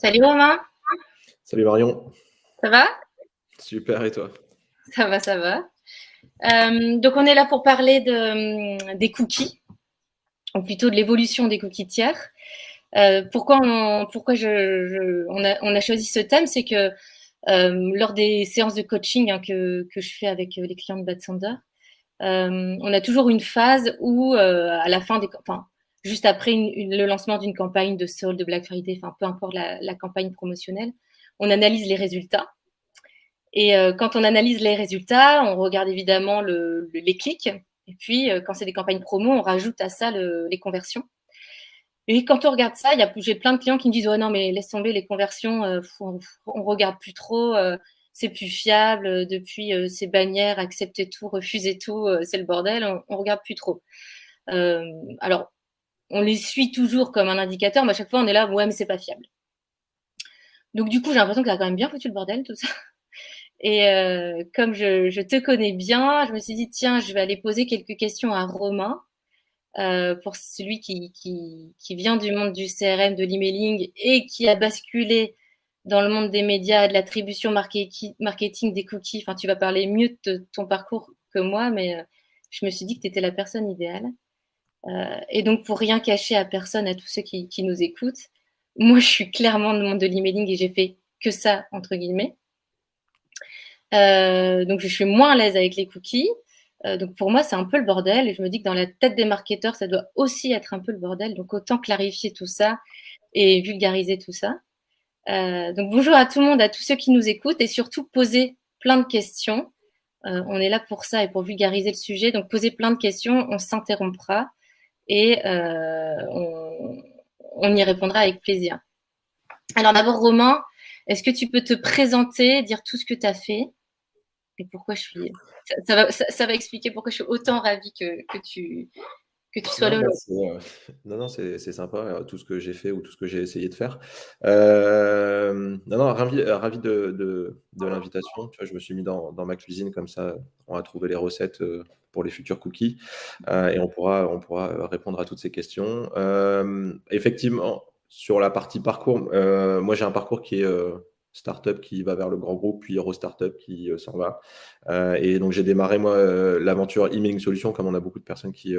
Salut Romain. Salut Marion. Ça va? Super, et toi? Ça va, ça va. Euh, donc on est là pour parler de, des cookies, ou plutôt de l'évolution des cookies tiers. Euh, pourquoi on, pourquoi je, on, a, on, a, choisi ce thème? C'est que euh, lors des séances de coaching hein, que, que, je fais avec les clients de Bad Sander, on a toujours une phase où, à la fin des, enfin, juste après le lancement d'une campagne de solde, de Black Friday, enfin peu importe la, campagne promotionnelle, on analyse les résultats. Et euh, quand on analyse les résultats, on regarde évidemment les clics. Et puis, euh, quand c'est des campagnes promo, on rajoute à ça les conversions. Et quand on regarde ça, j'ai plein de clients qui me disent Ouais, non, mais laisse tomber les conversions, euh, on, ne regarde plus trop, c'est plus fiable. Depuis ces bannières, accepter tout, refuser tout, c'est le bordel, on, on regarde plus trop. alors, on les suit toujours comme un indicateur, mais à chaque fois, on est là, ouais, mais c'est pas fiable. Donc, du coup, j'ai l'impression que ça a quand même bien foutu le bordel, tout ça. Et euh, comme je, te connais bien, je me suis dit, tiens, je vais aller poser quelques questions à Romain, euh, pour celui qui, qui, vient du monde du CRM, de l'emailing et qui a basculé dans le monde des médias, de l'attribution marketing, des cookies. Enfin, tu vas parler mieux de ton parcours que moi, mais euh, je me suis dit que tu étais la personne idéale. Euh, et donc, pour rien cacher à personne, à tous ceux qui, nous écoutent, moi, je suis clairement dans le monde de l'emailing et j'ai fait que ça, entre guillemets. Euh, donc, je suis moins à l'aise avec les cookies. Euh, donc, pour moi, c'est un peu le bordel. Et je me dis que dans la tête des marketeurs, ça doit aussi être un peu le bordel. Donc, autant clarifier tout ça et vulgariser tout ça. donc, bonjour à tout le monde, à tous ceux qui nous écoutent et surtout poser plein de questions. on est là pour ça et pour vulgariser le sujet. Donc, poser plein de questions, on s'interrompra et euh, on, y répondra avec plaisir. Alors d'abord, Romain, est-ce que tu peux te présenter, dire tout ce que tu as fait et pourquoi je suis. Ça, va, expliquer pourquoi je suis autant ravie que, que tu, que tu sois là. Non, non, c'est sympa, euh, tout ce que j'ai fait ou tout ce que j'ai essayé de faire. Euh, non, non, ravi, ravi de, de, de l'invitation. Je me suis mis dans, dans, ma cuisine, comme ça, on va trouver les recettes les futurs cookies et on pourra, on pourra répondre à toutes ces questions. effectivement, sur la partie parcours, moi j'ai un parcours qui est startup qui va vers le grand groupe, puis Hero Startup qui euh, s'en va. Euh, et donc j'ai démarré moi euh, l'aventure Emailing Solutions, comme on a beaucoup de personnes qui,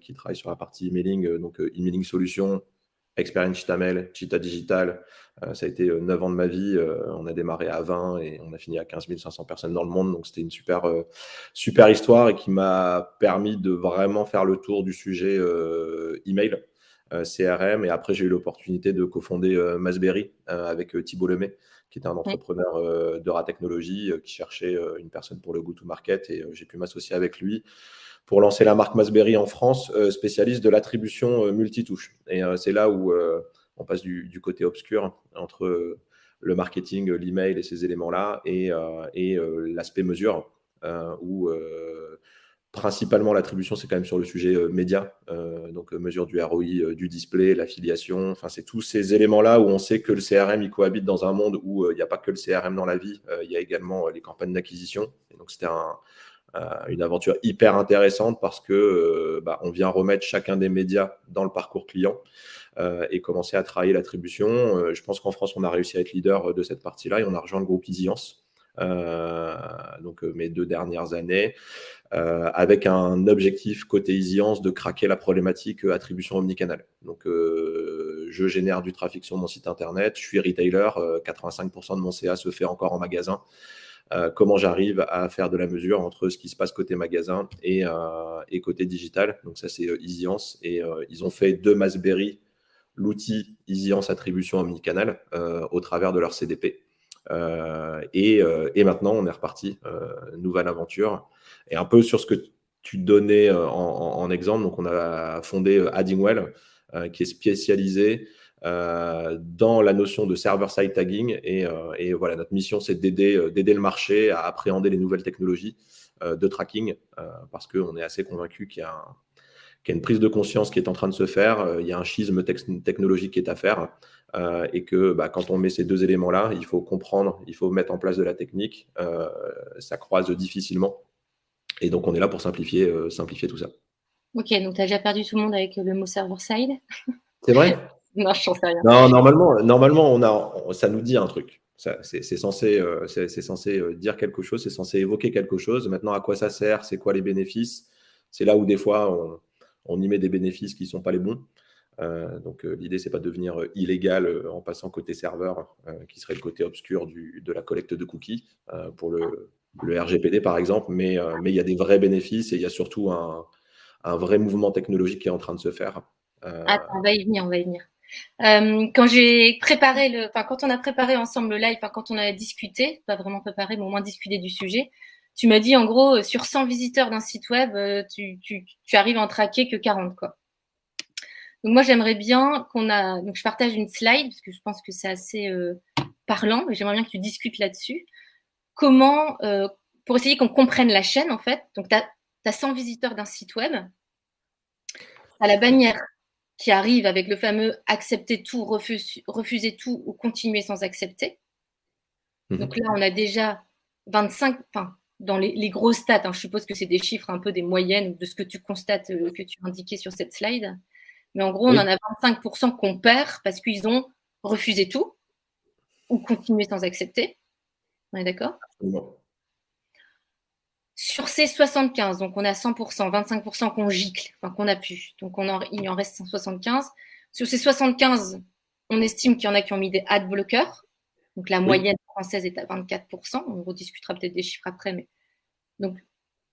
qui travaillent sur la partie emailing, donc Emailing Solutions, Experience Chitamel, Chita Digital. ça a été 9 ans de ma vie. on a démarré à 20 et on a fini à 15 500 personnes dans le monde. Donc c'était une super, super histoire et qui m'a permis de vraiment faire le tour du sujet email. CRM et après j'ai eu l'opportunité de cofonder Masberry avec Thibault Lemay qui était un entrepreneur euh, de la technologie euh, qui cherchait euh, une personne pour le go-to-market et j'ai pu m'associer avec lui pour lancer la marque Masberry en France, spécialiste de l'attribution multitouche. Et c'est là où on passe du, côté obscur entre le marketing, l'email et ces éléments-là et, l'aspect mesure où Principalement, l'attribution, c'est quand même sur le sujet euh, média, euh, donc euh, mesure du ROI, du display, l'affiliation. Enfin, c'est tous ces éléments-là où on sait que le CRM, il cohabite dans un monde où il n'y a pas que le CRM dans la vie, il y a également les campagnes d'acquisition. Donc, c'était une aventure hyper intéressante parce que bah, on vient remettre chacun des médias dans le parcours client et commencer à travailler l'attribution. je pense qu'en France, on a réussi à être leader de cette partie-là et on a rejoint le groupe Easyance. donc mes deux dernières années. Euh, avec un objectif côté Easyance de craquer la problématique euh, attribution omnicanal. Donc, euh, je génère du trafic sur mon site internet, je suis retailer, 85% de mon CA se fait encore en magasin. Comment j'arrive à faire de la mesure entre ce qui se passe côté magasin et, et côté digital. Donc ça, c'est Easyance. Et ils ont fait de Masberry l'outil Easyance Attribution Omnicanal au travers de leur CDP. Et, maintenant, on est reparti. nouvelle aventure. Et un peu sur ce que tu donnais euh, en, exemple, donc on a fondé euh, Addingwell, euh, qui est spécialisé dans la notion de server-side tagging. Et, voilà, notre mission, c'est d'aider, le marché à appréhender les nouvelles technologies de tracking, parce qu'on est assez convaincu qu'il y, a une prise de conscience qui est en train de se faire, il y a un schisme technologique qui est à faire, et que bah, quand on met ces deux éléments-là, il faut comprendre, il faut mettre en place de la technique, ça croise difficilement. Et donc, on est là pour simplifier, euh, simplifier tout ça. Ok, donc tu as déjà perdu tout le monde avec le mot server-side? C'est vrai? Non, je sais rien. Non, normalement, normalement on a, ça nous dit un truc. C'est censé, euh, c'est censé euh, dire quelque chose, c'est censé évoquer quelque chose. Maintenant, à quoi ça sert? C'est quoi les bénéfices? C'est là où des fois, on, y met des bénéfices qui ne sont pas les bons. Euh, donc l'idée, c'est pas de devenir illégal en passant côté serveur, qui serait le côté obscur du, de la collecte de cookies pour le, le, RGPD par exemple, mais mais il y a des vrais bénéfices et il y a surtout un, un, vrai mouvement technologique qui est en train de se faire. Attends, on va y venir, on va y venir. Euh, quand j'ai préparé le, enfin quand on a préparé ensemble le live, enfin quand on a discuté, pas vraiment préparé, mais au moins discuté du sujet, tu m'as dit en gros euh, sur 100 visiteurs d'un site web, euh, tu, tu, arrives à en traquer que 40 quoi. Donc moi j'aimerais bien qu'on a, donc je partage une slide parce que je pense que c'est assez parlant et j'aimerais bien que tu discutes là-dessus. Comment, pour essayer qu'on comprenne la chaîne en fait. Donc tu as, as 100 visiteurs d'un site web, à la bannière qui arrive avec le fameux accepter tout, refuser, tout ou continuer sans accepter. Mhm. Donc là, on a déjà 25, enfin, dans les, les gros stats, hein, je suppose que c'est des chiffres un peu des moyennes de ce que tu constates, euh, que tu as indiqué sur cette slide. Mais en gros, on en a 25% qu'on perd parce qu'ils ont refusé tout ou continué sans accepter. On est d'accord? Sur ces 75, donc on a 100%, 25% qu'on gicle, enfin qu'on a pu, donc on il en reste 175. Sur ces 75, on estime qu'il y en a qui ont mis des ad bloqueurs. Donc la moyenne française est à 24%. On rediscutera peut-être des chiffres après, mais donc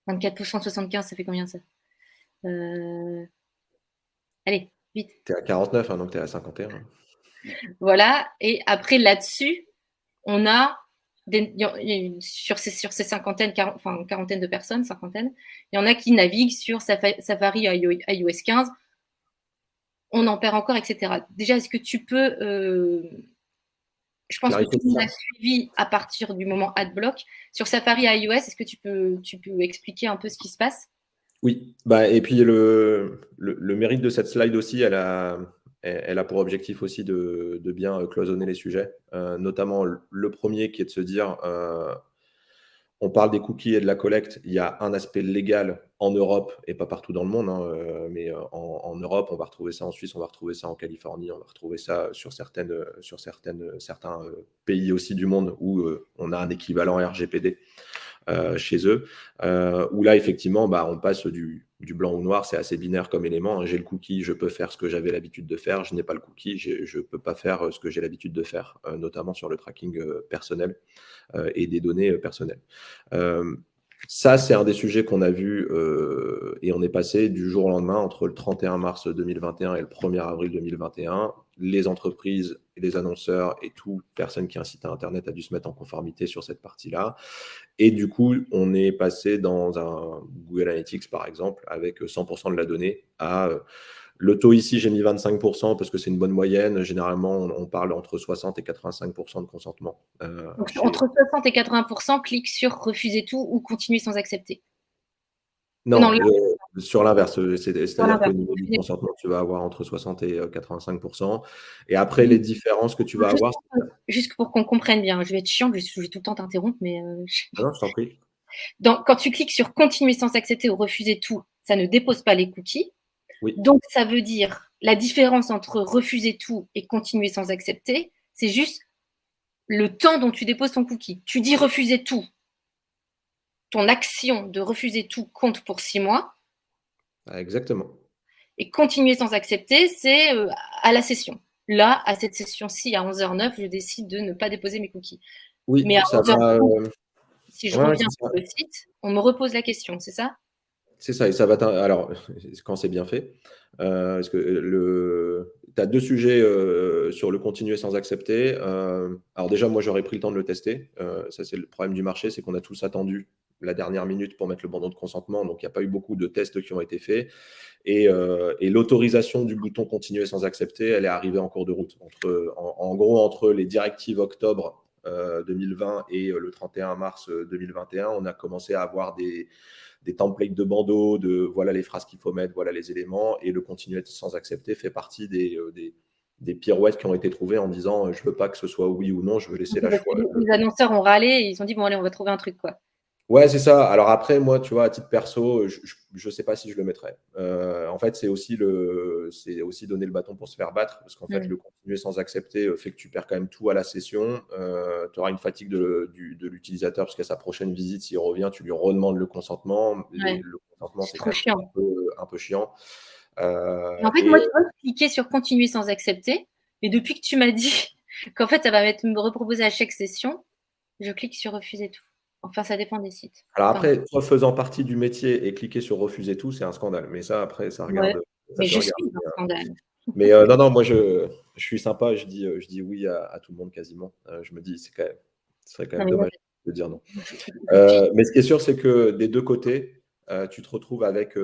24% de 75, ça fait combien ça? Euh, Allez, vite. Tu es à 49, hein, donc tu es à 51. Voilà, et après là-dessus, on a sur ces, sur ces cinquantaines, enfin quarantaine de personnes, cinquantaine, il y en a qui naviguent sur Safari iOS 15. On en perd encore, etc. Déjà, est-ce que tu peux. Euh, je pense que tu as suivi à partir du moment AdBlock. Sur Safari iOS, est-ce que tu peux, tu peux expliquer un peu ce qui se passe? Oui, bah, et puis le, le, le, mérite de cette slide aussi, elle a, elle a pour objectif aussi de, bien cloisonner les sujets, euh, notamment le premier qui est de se dire, euh, on parle des cookies et de la collecte, il y a un aspect légal en Europe et pas partout dans le monde, hein, euh, mais en, Europe, on va retrouver ça en Suisse, on va retrouver ça en Californie, on va retrouver ça sur, certaines, sur certaines, certains pays aussi du monde où on a un équivalent RGPD. Chez eux, où là, effectivement, bah, on passe du, blanc ou noir, c'est assez binaire comme élément. J'ai le cookie, je peux faire ce que j'avais l'habitude de faire. Je n'ai pas le cookie, je ne peux pas faire euh, ce que j'ai l'habitude de faire, euh, notamment sur le tracking euh, personnel et des données personnelles. Ça, c'est un des sujets qu'on a vu et on est passé du jour au lendemain entre le 31 mars 2021 et le 1er avril 2021 les entreprises et les annonceurs et toute personne qui incite à Internet a dû se mettre en conformité sur cette partie-là. Et du coup, on est passé dans un Google Analytics, par exemple, avec 100% de la donnée à... Euh, le taux ici, j'ai mis 25% parce que c'est une bonne moyenne. Généralement, on, parle entre 60 et 85% de consentement. Euh, entre 60 et 80% clique sur refuser tout ou continuer sans accepter. Non, euh, sur l'inverse, euh, c'est-à-dire qu'au niveau du consentement, tu vas avoir entre 60 et 85% euh, Et après, les différences que tu vas avoir. Juste pour qu'on comprenne bien, je vais être chiant, je vais tout le temps t'interrompre, mais. non, je t'en prie. quand tu cliques sur continuer sans accepter ou refuser tout, ça ne dépose pas les cookies. Donc, ça veut dire la différence entre refuser tout et continuer sans accepter, c'est juste le temps dont tu déposes ton cookie. Tu dis refuser tout, ton action de refuser tout compte pour six mois. Ah, exactement. Et continuer sans accepter, c'est euh, à la session. Là, à cette session-ci, à 11h09, je décide de ne pas déposer mes cookies. Oui, mais à 11h09, euh, si je reviens sur le site, on me repose la question, c'est ça? C'est ça, et ça va. Alors, quand c'est bien fait, euh, que le... tu as deux sujets sur le continuer sans accepter. alors, déjà, moi, j'aurais pris le temps de le tester. ça, c'est le problème du marché, c'est qu'on a tous attendu la dernière minute pour mettre le bandeau de consentement. Donc, il n'y a pas eu beaucoup de tests qui ont été faits. Euh, et, l'autorisation du bouton continuer sans accepter, elle est arrivée en cours de route. Entre, en, gros, entre les directives octobre 2020 euh, et euh, le 31 mars 2021, on a commencé à avoir des, des templates de bandeaux, de voilà les phrases qu'il faut mettre, voilà les éléments. Et le continuer sans accepter fait partie des, des pirouettes qui ont été trouvées en disant je veux pas que ce soit oui ou non, je veux laisser la choix. Les annonceurs ont râlé et ils ont dit bon allez on va trouver un truc quoi. Ouais, c'est ça. Alors après, moi, tu vois, à titre perso, je ne sais pas si je le mettrais. Euh, en fait, c'est aussi, le, c'est aussi donner le bâton pour se faire battre, parce qu'en fait, le continuer sans accepter euh, fait que tu perds quand même tout à la session. Euh, tu auras une fatigue de, l'utilisateur, parce qu'à sa prochaine visite, s'il revient, tu lui redemandes le consentement. le consentement, c'est un peu, un peu chiant. en fait, moi, je peux cliquer sur continuer sans accepter. Et depuis que tu m'as dit qu'en fait, ça va me reproposer à chaque session, je clique sur refuser tout. Enfin, ça dépend des sites. Alors après, toi faisant partie du métier et cliquer sur refuser tout, c'est un scandale. Mais ça, après, ça regarde. mais je suis un scandale. Mais euh, non, non, moi, je, je, suis sympa. Je dis, je dis oui à, tout le monde quasiment. Euh, je me dis, c'est quand même, ce serait quand même dommage de dire non. Euh, mais ce qui est sûr, c'est que des deux côtés, tu te retrouves avec,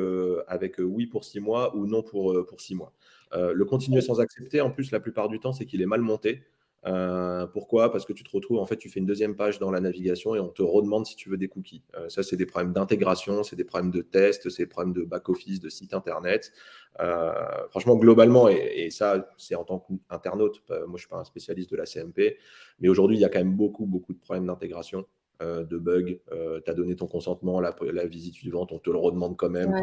avec oui pour six mois ou non pour, pour six mois. le continuer sans accepter, en plus, la plupart du temps, c'est qu'il est mal monté. Euh, pourquoi? Parce que tu te retrouves, en fait, tu fais une deuxième page dans la navigation et on te redemande si tu veux des cookies. Euh, ça, c'est des problèmes d'intégration, c'est des problèmes de test, c'est des problèmes de back-office, de site internet. Euh, franchement, globalement, et, ça, c'est en tant qu'internaute, moi, je ne suis pas un spécialiste de la CMP, mais aujourd'hui, il y a quand même beaucoup, beaucoup de problèmes d'intégration. de bugs, tu as donné ton consentement, la, la, visite suivante, on te le redemande quand même.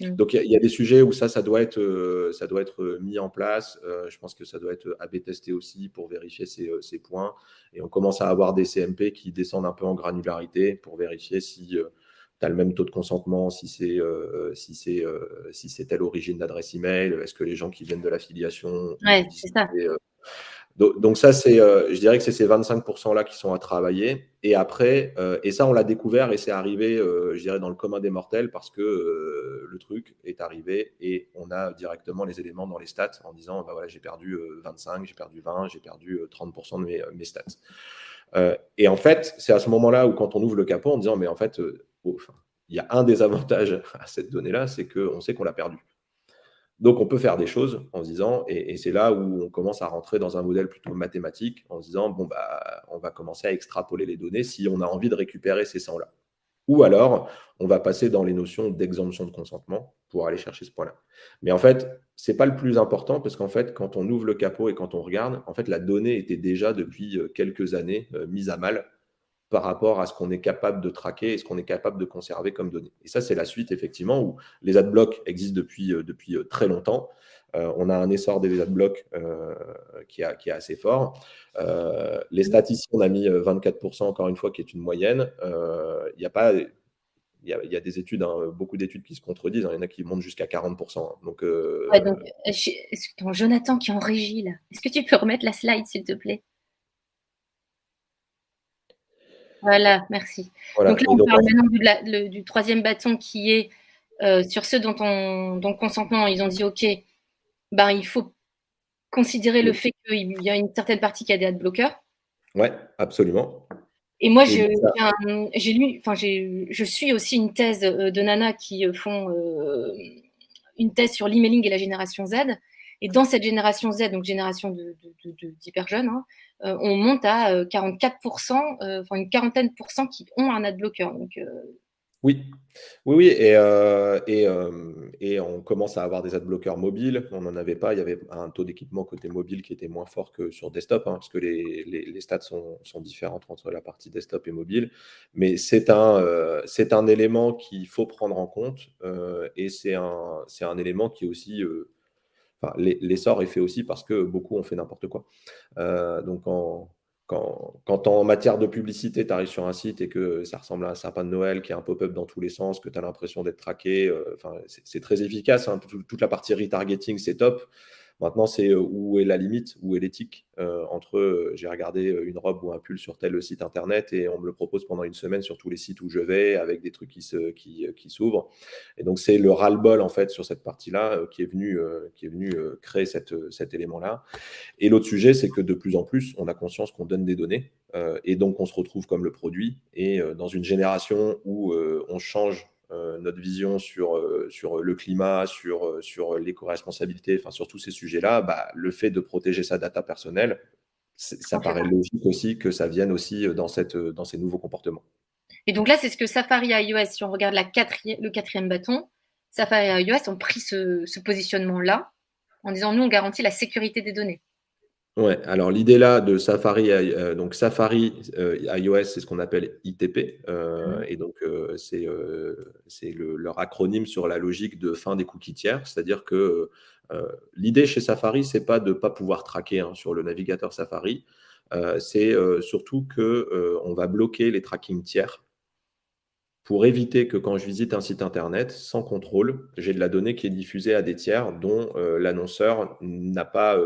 Mm. Donc il y, a des sujets où ça, ça doit être, euh, ça doit être euh, mis en place. Euh, je pense que ça doit être AB testé aussi pour vérifier ces, ces, points. Et on commence à avoir des CMP qui descendent un peu en granularité pour vérifier si tu as le même taux de consentement, si c'est si c'est si c'est telle origine d'adresse email, est-ce que les gens qui viennent de l'affiliation, ouais, c'est ça. Donc, ça, c'est, euh, je dirais que c'est ces 25%-là qui sont à travailler. Et après, euh, et ça, on l'a découvert et c'est arrivé, euh, je dirais, dans le commun des mortels parce que le truc est arrivé et on a directement les éléments dans les stats en disant, bah voilà, j'ai perdu 25, j'ai perdu 20, j'ai perdu 30% de mes, mes stats. et en fait, c'est à ce moment-là où quand on ouvre le capot en disant, mais en fait, il y a un des avantages à cette donnée-là, c'est qu'on sait qu'on l'a perdu. Donc, on peut faire des choses en se disant, et, c'est là où on commence à rentrer dans un modèle plutôt mathématique, en se disant, bon, bah, on va commencer à extrapoler les données si on a envie de récupérer ces 100-là. Ou alors, on va passer dans les notions d'exemption de consentement pour aller chercher ce point-là. Mais en fait, ce n'est pas le plus important parce qu'en fait, quand on ouvre le capot et quand on regarde, en fait, la donnée était déjà depuis euh, quelques années euh, mise à mal par rapport à ce qu'on est capable de traquer et ce qu'on est capable de conserver comme données. Et ça, c'est la suite, effectivement, où les adblocks existent depuis, euh, depuis euh, très longtemps. Euh, on a un essor des adblocks qui, est assez fort. les statistiques, on a mis 24%, encore une fois, qui est une moyenne. Il n'y a pas. Il y, a, des études, hein, beaucoup d'études qui se contredisent. Hein. Il y en a qui montent jusqu'à 40%. Donc, donc Jonathan qui est en régie, là. Est-ce que tu peux remettre la slide, s'il te plaît? Voilà, merci. Donc là, on parle maintenant du, troisième bâton qui est euh, sur ceux dont on, dont consentement, ils ont dit OK, ben, il faut considérer le fait qu'il y a une certaine partie qui a des adblockers. Oui, absolument. Et moi, j'ai lu, enfin, je suis aussi une thèse euh, de Nana qui euh, font une thèse sur l'emailing et la génération Z. Et dans cette génération Z, donc génération d'hyper jeunes, hein, euh, on monte à 44%, euh, euh, enfin une quarantaine de pourcents qui ont un adblocker. Donc, oui, oui, oui, et, et, et, on commence à avoir des adblockers mobiles. On n'en avait pas. Il y avait un taux d'équipement côté mobile qui était moins fort que sur desktop, hein, parce que les, les, stats sont, sont, différentes entre la partie desktop et mobile. Mais c'est un, un élément qu'il faut prendre en compte, et c'est un, un élément qui est aussi l'essor est fait aussi parce que beaucoup ont fait n'importe quoi. Euh, donc, quand, en matière de publicité, tu arrives sur un site et que ça ressemble à un sapin de Noël qui a un pop-up dans tous les sens, que tu as l'impression d'être traqué, euh, c'est très efficace. Hein. Toute la partie retargeting, c'est top. Maintenant, c'est euh, où est la limite, où est l'éthique euh, entre euh, j'ai regardé une robe ou un pull sur tel site internet et on me le propose pendant une semaine sur tous les sites où je vais avec des trucs qui se, qui, qui s'ouvrent. Et donc c'est le ras-le-bol en fait sur cette partie-là qui est venu qui est venu créer cette, cet élément-là. Et l'autre sujet, c'est que de plus en plus, on a conscience qu'on donne des données et donc on se retrouve comme le produit. Et dans une génération où on change notre vision sur, euh, sur le climat, sur, euh, sur l'éco-responsabilité, enfin sur tous ces sujets-là, bah, le fait de protéger sa data personnelle, ça paraît logique aussi que ça vienne aussi dans, cette, dans ces nouveaux comportements. Et donc là, c'est ce que Safari et iOS, si on regarde la le quatrième bâton, Safari et iOS ont pris ce, ce positionnement-là en disant nous, on garantit la sécurité des données. Ouais, alors l'idée là de Safari, euh, donc Safari euh, iOS, c'est ce qu'on appelle ITP, euh, mmh. et donc c'est leur acronyme sur la logique de fin des cookies tiers, c'est-à-dire que l'idée chez Safari, c'est pas de pas pouvoir traquer hein, sur le navigateur Safari, c'est surtout que on va bloquer les tracking tiers pour éviter que quand je visite un site internet sans contrôle, j'ai de la donnée qui est diffusée à des tiers dont l'annonceur n'a pas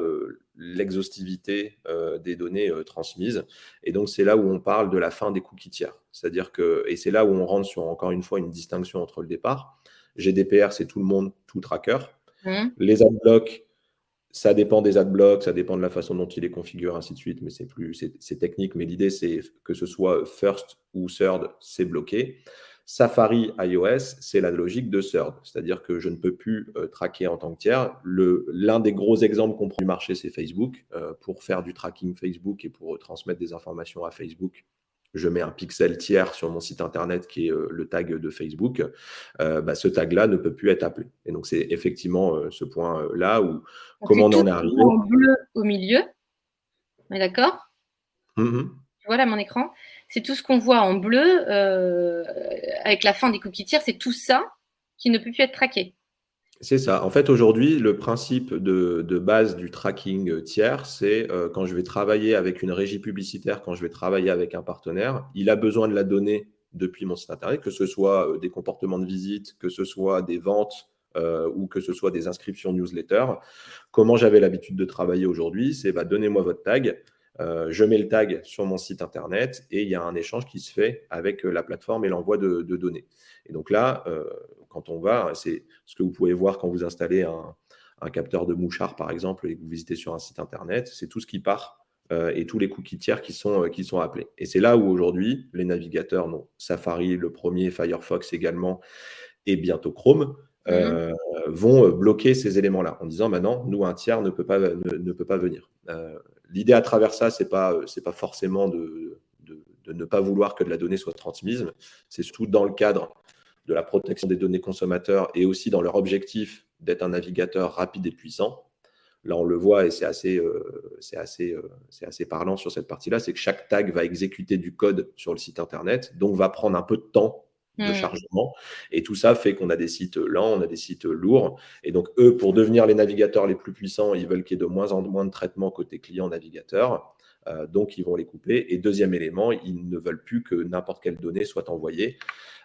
l'exhaustivité euh, des données euh, transmises. Et donc, c'est là où on parle de la fin des cookies tiers. C'est-à-dire que, et c'est là où on rentre sur, encore une fois, une distinction entre le départ. GDPR, c'est tout le monde, tout tracker. Mmh. Les adblocks, ça dépend des adblocks, ça dépend de la façon dont il est configuré, ainsi de suite, mais c'est plus, c'est technique. Mais l'idée, c'est que ce soit first ou third, c'est bloqué. Safari iOS, c'est la logique de third, c'est-à-dire que je ne peux plus euh, traquer en tant que tiers. L'un des gros exemples qu'on prend du marché, c'est Facebook. Euh, pour faire du tracking Facebook et pour transmettre des informations à Facebook, je mets un pixel tiers sur mon site internet qui est euh, le tag de Facebook, bah, ce tag-là ne peut plus être appelé. Et donc, c'est effectivement ce point-là où comment on en est arrivé. En bleu au milieu, d'accord? Mmh Voilà mon écran c'est tout ce qu'on voit en bleu euh, avec la fin des cookies tiers, c'est tout ça qui ne peut plus être traqué. C'est ça. En fait, aujourd'hui, le principe de, base du tracking tiers, c'est euh, quand je vais travailler avec une régie publicitaire, quand je vais travailler avec un partenaire, il a besoin de la donnée depuis mon site internet, que ce soit euh, des comportements de visite, que ce soit des ventes ou que ce soit des inscriptions newsletter. Comment j'avais l'habitude de travailler aujourd'hui, c'est bah, donnez-moi votre tag, euh, je mets le tag sur mon site internet et il y a un échange qui se fait avec euh, la plateforme et l'envoi de, données. Et donc là, euh, quand on va, c'est ce que vous pouvez voir quand vous installez un, capteur de mouchard, par exemple, et que vous visitez sur un site internet, c'est tout ce qui part et tous les cookies tiers qui sont, qui sont appelés. Et c'est là où aujourd'hui, les navigateurs, non, Safari, le premier, Firefox également, et bientôt Chrome, mmh. vont bloquer ces éléments-là en disant maintenant, nous, un tiers ne peut pas, ne, peut pas venir. L'idée à travers ça, ce n'est pas, pas forcément de, ne pas vouloir que de la donnée soit transmise. C'est surtout dans le cadre de la protection des données consommateurs et aussi dans leur objectif d'être un navigateur rapide et puissant. Là, on le voit et c'est assez, euh, assez, euh, assez parlant sur cette partie-là, c'est que chaque tag va exécuter du code sur le site Internet, donc va prendre un peu de temps de mmh. chargement. Et tout ça fait qu'on a des sites lents, on a des sites lourds. Et donc, eux, pour devenir les navigateurs les plus puissants, ils veulent qu'il y ait de moins en moins de traitement côté client-navigateur. Euh, donc, ils vont les couper. Et deuxième élément, ils ne veulent plus que n'importe quelle donnée soit envoyée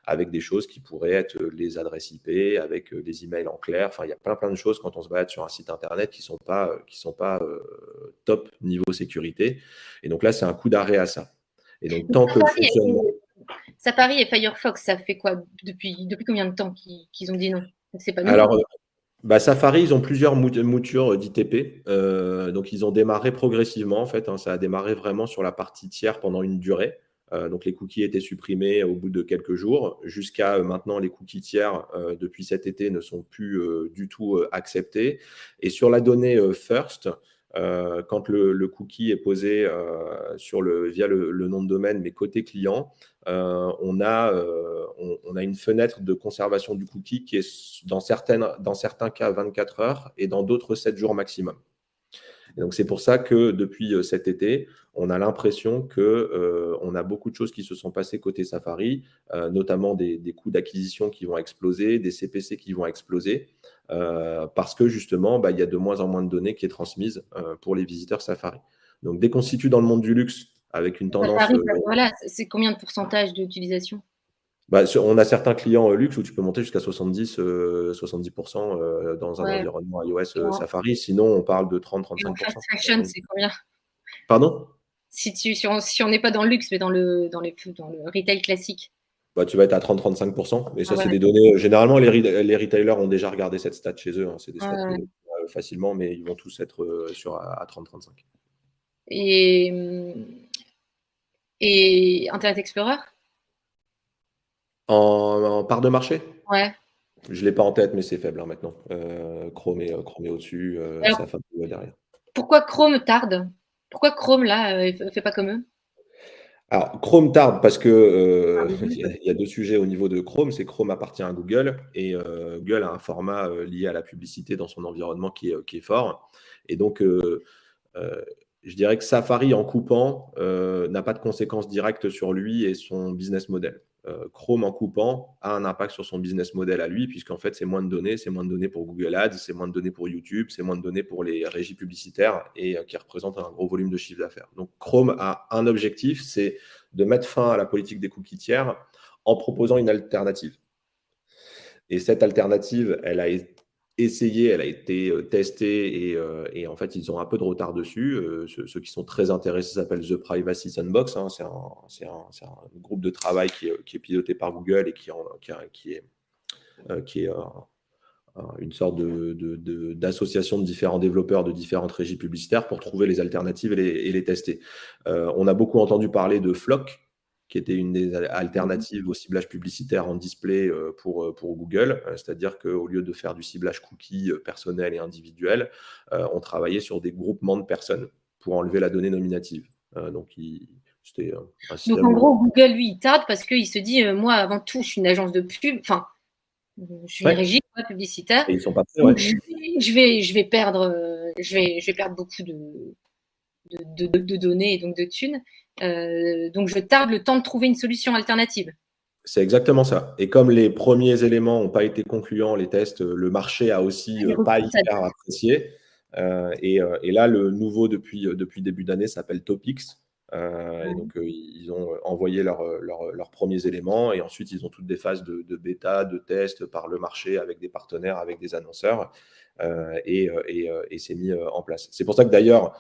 avec des choses qui pourraient être les adresses IP, avec les emails en clair. Enfin, il y a plein, plein de choses quand on se balade sur un site Internet qui ne sont pas, qui sont pas euh, top niveau sécurité. Et donc là, c'est un coup d'arrêt à ça. Et donc, tant que Safari et Firefox, ça fait quoi depuis, depuis combien de temps qu'ils ont dit non? C'est pas Alors, euh, bah, Safari, ils ont plusieurs moutures d'ITP. Euh, donc, ils ont démarré progressivement, en fait. Hein. ça a démarré vraiment sur la partie tiers pendant une durée. Euh, donc, les cookies étaient supprimés au bout de quelques jours. Jusqu'à maintenant, les cookies tiers, depuis cet été, ne sont plus du tout acceptés. Et sur la donnée first, quand le, cookie est posé sur le, via le, le, nom de domaine, mais côté client, euh, on, a, euh, on, a une fenêtre de conservation du cookie qui est dans, certaines, dans certains cas 24 heures et dans d'autres 7 jours maximum. Donc c'est pour ça que depuis euh, cet été, on a l'impression que on a beaucoup de choses qui se sont passées côté Safari, notamment des, coûts d'acquisition qui vont exploser, des CPC qui vont exploser, parce que justement, bah, il y a de moins en moins de données qui est transmise pour les visiteurs Safari. Donc dès qu'on se situe dans le monde du luxe, avec une tendance. Euh, voilà, c'est combien de pourcentage d'utilisation? Bah, on a certains clients euh, luxe où tu peux monter jusqu'à 70, 70% euh, dans un environnement iOS Safari. Sinon, on parle de 30-35%. Fast fashion, c'est combien? Pardon? Si, tu, si on n'est pas dans le luxe, mais dans le, dans les, dans le retail classique bah, tu vas être à 30-35%. Mais ça, c'est des données. Généralement, les, les, retailers ont déjà regardé cette stat chez eux. Hein. C'est des stats facilement, mais ils vont tous être sur, à 30-35. Et hum, et Internet Explorer? En, part de marché? Ouais. Je ne l'ai pas en tête, mais c'est faible hein, maintenant. Euh, Chrome est, Chrome au-dessus, euh, derrière. Pourquoi Chrome tarde? Pourquoi Chrome, là, ne euh, fait pas comme eux? Alors, Chrome tarde parce que ah, il y, a deux sujets au niveau de Chrome. C'est Chrome appartient à Google et Google a un format lié à la publicité dans son environnement qui est, qui est fort. Et donc, je dirais que Safari, en coupant, n'a pas de conséquences directes sur lui et son business model. Chrome, en coupant, a un impact sur son business model à lui, puisqu'en fait, c'est moins de données. C'est moins de données pour Google Ads, c'est moins de données pour YouTube, c'est moins de données pour les régies publicitaires et qui représentent un gros volume de chiffre d'affaires. Donc, Chrome a un objectif, c'est de mettre fin à la politique des cookies tiers en proposant une alternative. Et cette alternative, elle a été essayée, elle a été euh, testée euh, et, en fait, ils ont un peu de retard dessus. Euh, ceux, qui sont très intéressés s'appellent The Privacy Sandbox. Hein. c'est un, groupe de travail qui est, piloté par Google et qui, est, une sorte d'association de, différents développeurs de différentes régies publicitaires pour trouver les alternatives et les tester. on a beaucoup entendu parler de Flock, qui était une des alternatives au ciblage publicitaire en display euh, pour, euh, pour Google. Euh, c'est-à-dire qu'au lieu de faire du ciblage cookie personnel et individuel, on travaillait sur des groupements de personnes pour enlever la donnée nominative. donc, c'était Donc, en gros, Google, lui, il tarde parce qu'il se dit, moi, avant tout, je suis une agence de pub, enfin, je suis une régie publicitaire. Et ils sont pas je, vais, je, vais, perdre, je, vais, je vais perdre beaucoup de, de, de, de données et donc de thunes. Euh, donc, je tarde le temps de trouver une solution alternative. C'est exactement ça. Et comme les premiers éléments n'ont pas été concluants, les tests, le marché a aussi euh, pas hyper apprécié. Euh, et, là, le nouveau depuis, depuis début d'année s'appelle Topics. et donc, ils ont envoyé leurs premiers éléments et ensuite, ils ont toutes des phases de, bêta, de tests par le marché avec des partenaires, avec des annonceurs et, et c'est mis en place. C'est pour ça que d'ailleurs,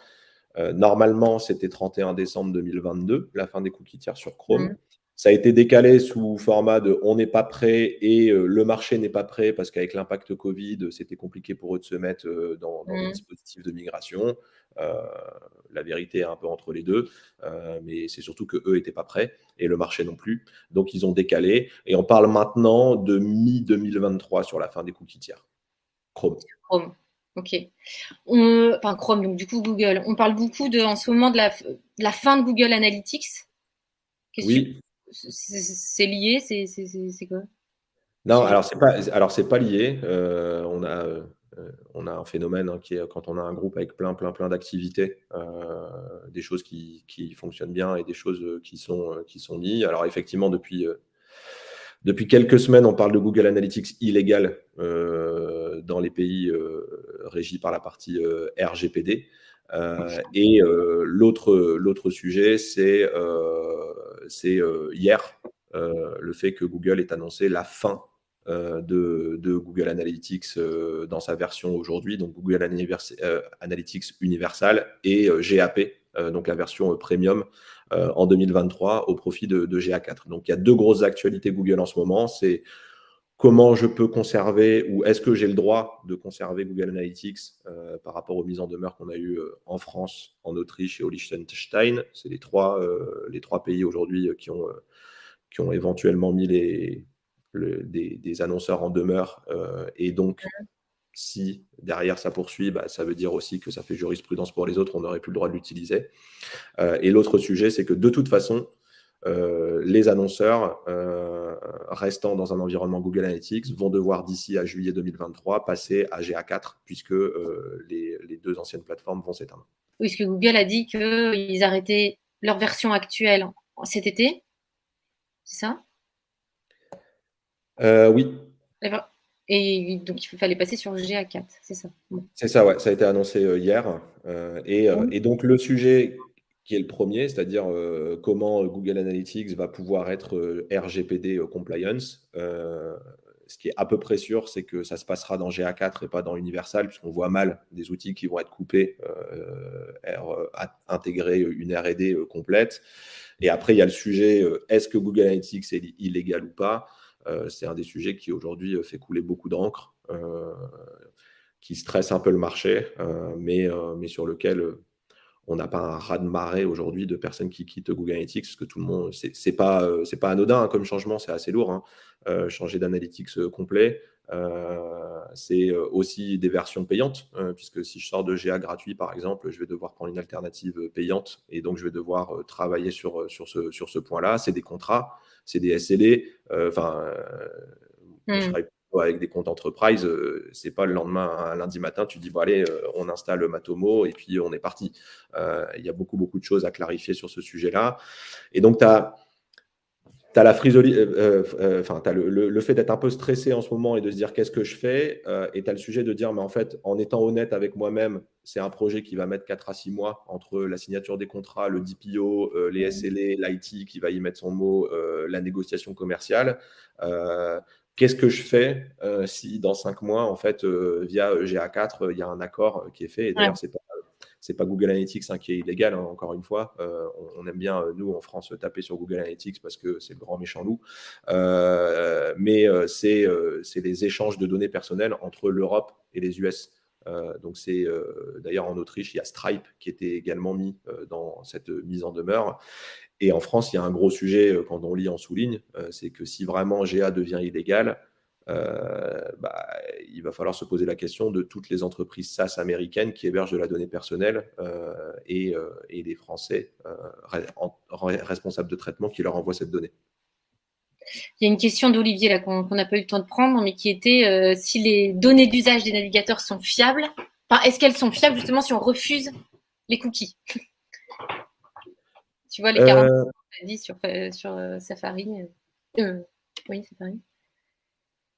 euh, normalement, c'était 31 décembre 2022, la fin des cookies tiers sur Chrome. Mm. Ça a été décalé sous format de on n'est pas prêt et euh, le marché n'est pas prêt parce qu'avec l'impact Covid, c'était compliqué pour eux de se mettre euh, dans, dans mm. dispositifs de migration. la vérité est un peu entre les deux, mais c'est surtout que eux n'étaient pas prêts et le marché non plus. Donc ils ont décalé et on parle maintenant de mi-2023 sur la fin des cookies tiers. Chrome. Chrome. Ok. enfin, Chrome, donc du coup Google. On parle beaucoup de, en ce moment de la, la fin de Google Analytics. Oui. C'est lié C'est quoi? Non, alors c'est pas, alors c'est pas lié. Euh, on a, euh, on a un phénomène hein, qui est quand on a un groupe avec plein, plein, plein d'activités, euh, des choses qui, qui, fonctionnent bien et des choses qui sont, qui sont mises. Alors effectivement, depuis depuis quelques semaines, on parle de Google Analytics illégal euh, dans les pays euh, régis par la partie euh, RGPD. et l'autre sujet, c'est hier le fait que Google ait annoncé la fin de, de, Google Analytics dans sa version aujourd'hui, donc Google Analytics Universal et GAP, donc la version premium euh, en 2023 au profit de, GA4. Donc il y a deux grosses actualités Google en ce moment. C'est comment je peux conserver ou est-ce que j'ai le droit de conserver Google Analytics euh, par rapport aux mises en demeure qu'on a eues euh, en France, en Autriche et au Liechtenstein. C'est les trois, les trois pays aujourd'hui qui, ont, qui ont éventuellement mis les, des, des, annonceurs en demeure et donc si derrière ça poursuit, bah, ça veut dire aussi que ça fait jurisprudence pour les autres, on n'aurait plus le droit de l'utiliser. Euh, et l'autre sujet, c'est que de toute façon, euh, les annonceurs euh, restant dans un environnement Google Analytics vont devoir d'ici à juillet 2023 passer à GA4 puisque les, deux anciennes plateformes vont s'éteindre. Oui, parce que Google a dit qu'ils arrêtaient leur version actuelle cet été, c'est ça? Oui. Et donc, il fallait passer sur GA4, c'est ça C'est ça, ouais. Ça a été annoncé euh, hier. Euh, euh, et, donc, le sujet qui est le premier, c'est-à-dire comment Google Analytics va pouvoir être RGPD compliance. ce qui est à peu près sûr, c'est que ça se passera dans GA4 et pas dans Universal, puisqu'on voit mal des outils qui vont être coupés, intégrer une RD complète. Et après, il y a le sujet, est-ce que Google Analytics est illégal ou pas? C'est un des sujets qui aujourd'hui euh, fait couler beaucoup d'encre, euh, qui stresse un peu le marché, mais, mais sur lequel on n'a pas un raz de marée aujourd'hui de personnes qui quittent Google Analytics, parce que tout le monde, c'est pas, c'est pas anodin hein, comme changement, c'est assez lourd. Hein. changer d'analytics complet, c'est aussi des versions payantes, puisque si je sors de GA gratuit, par exemple, je vais devoir prendre une alternative payante, et donc je vais devoir travailler sur, sur ce, sur ce point-là. C'est des contrats, c'est des SLA. Euh, enfin, euh, je travaille avec des comptes enterprise, euh, c'est pas le lendemain, un lundi matin, tu dis bon allez, euh, on installe Matomo et puis on est parti. Il y a beaucoup beaucoup de choses à clarifier sur ce sujet-là. Et donc tu as la frisolie, enfin, tu as le, fait d'être un peu stressé en ce moment et de se dire qu'est-ce que je fais, et tu as le sujet de dire, mais en fait, en étant honnête avec moi-même, c'est un projet qui va mettre 4 à 6 mois entre la signature des contrats, le DPO, les. SLA, l'IT qui va y mettre son mot, la négociation commerciale. Qu'est-ce que je fais si dans 5 mois, en fait, via GA4, il y a un accord qui est fait Et d'ailleurs, c'est pas c'est pas Google Analytics hein, qui est illégal, hein, encore une fois. Euh, on, aime bien, euh, nous, en France, taper sur Google Analytics parce que c'est le grand méchant loup. Euh, mais c'est les échanges de données personnelles entre l'Europe et les US. donc c'est d'ailleurs en Autriche, il y a Stripe qui était également mis dans cette mise en demeure. Et en France, il y a un gros sujet quand on lit en sous-ligne, c'est que si vraiment GA devient illégal, euh, bah, il va falloir se poser la question de toutes les entreprises SaaS américaines qui hébergent de la donnée personnelle euh, et, euh, et, les Français responsables de traitement qui leur envoient cette donnée. Il y a une question d'Olivier qu'on n'a pas eu le temps de prendre, mais qui était si les données d'usage des navigateurs sont fiables. Enfin, est-ce qu'elles sont fiables justement si on refuse les cookies? Tu vois les 40 euh... dit sur, sur Safari. oui, Safari.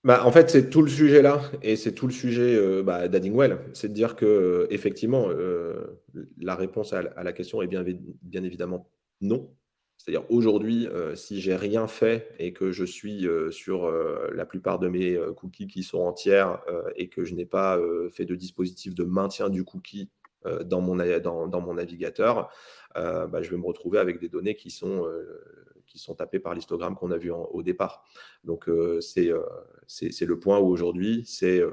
Bah, en fait, c'est tout le sujet là, et c'est tout le sujet euh, bah, d'Addingwell. C'est de dire que, euh, effectivement, euh, la réponse à, la question est bien, bien évidemment non. C'est-à-dire aujourd'hui, si j'ai rien fait et que je suis sur la plupart de mes cookies qui sont entières et que je n'ai pas fait de dispositif de maintien du cookie dans mon, dans, mon navigateur, bah, je vais me retrouver avec des données qui sont qui sont tapés par l'histogramme qu'on a vu au départ. Donc euh, euh, c'est le point où aujourd'hui, euh,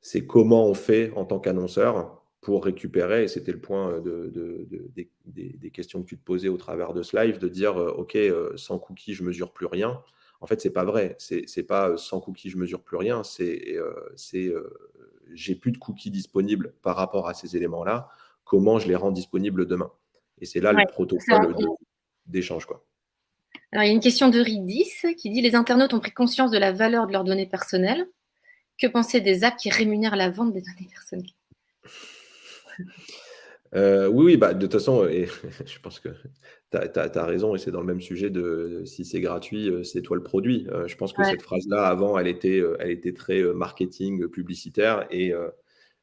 c'est comment on fait en tant qu'annonceur pour récupérer, et c'était le point de, des, questions que tu te posais au travers de ce live, de dire, OK, sans cookies, je mesure plus rien. En fait, c'est pas vrai. C'est pas sans cookies, je mesure plus rien. C'est j'ai plus de cookies disponibles par rapport à ces éléments-là. Comment je les rends disponibles demain? Et c'est là le protocole d'échange. quoi il y a une question de Ridis qui dit Les internautes ont pris conscience de la valeur de leurs données personnelles. Que penser des apps qui rémunèrent la vente des données personnelles? Euh, oui, oui, bah, de toute façon, et je pense que tu as, raison, et c'est dans le même sujet de si c'est gratuit, euh, c'est toi le produit. Euh, je pense que cette phrase-là, avant, elle était, elle était très marketing, publicitaire, et,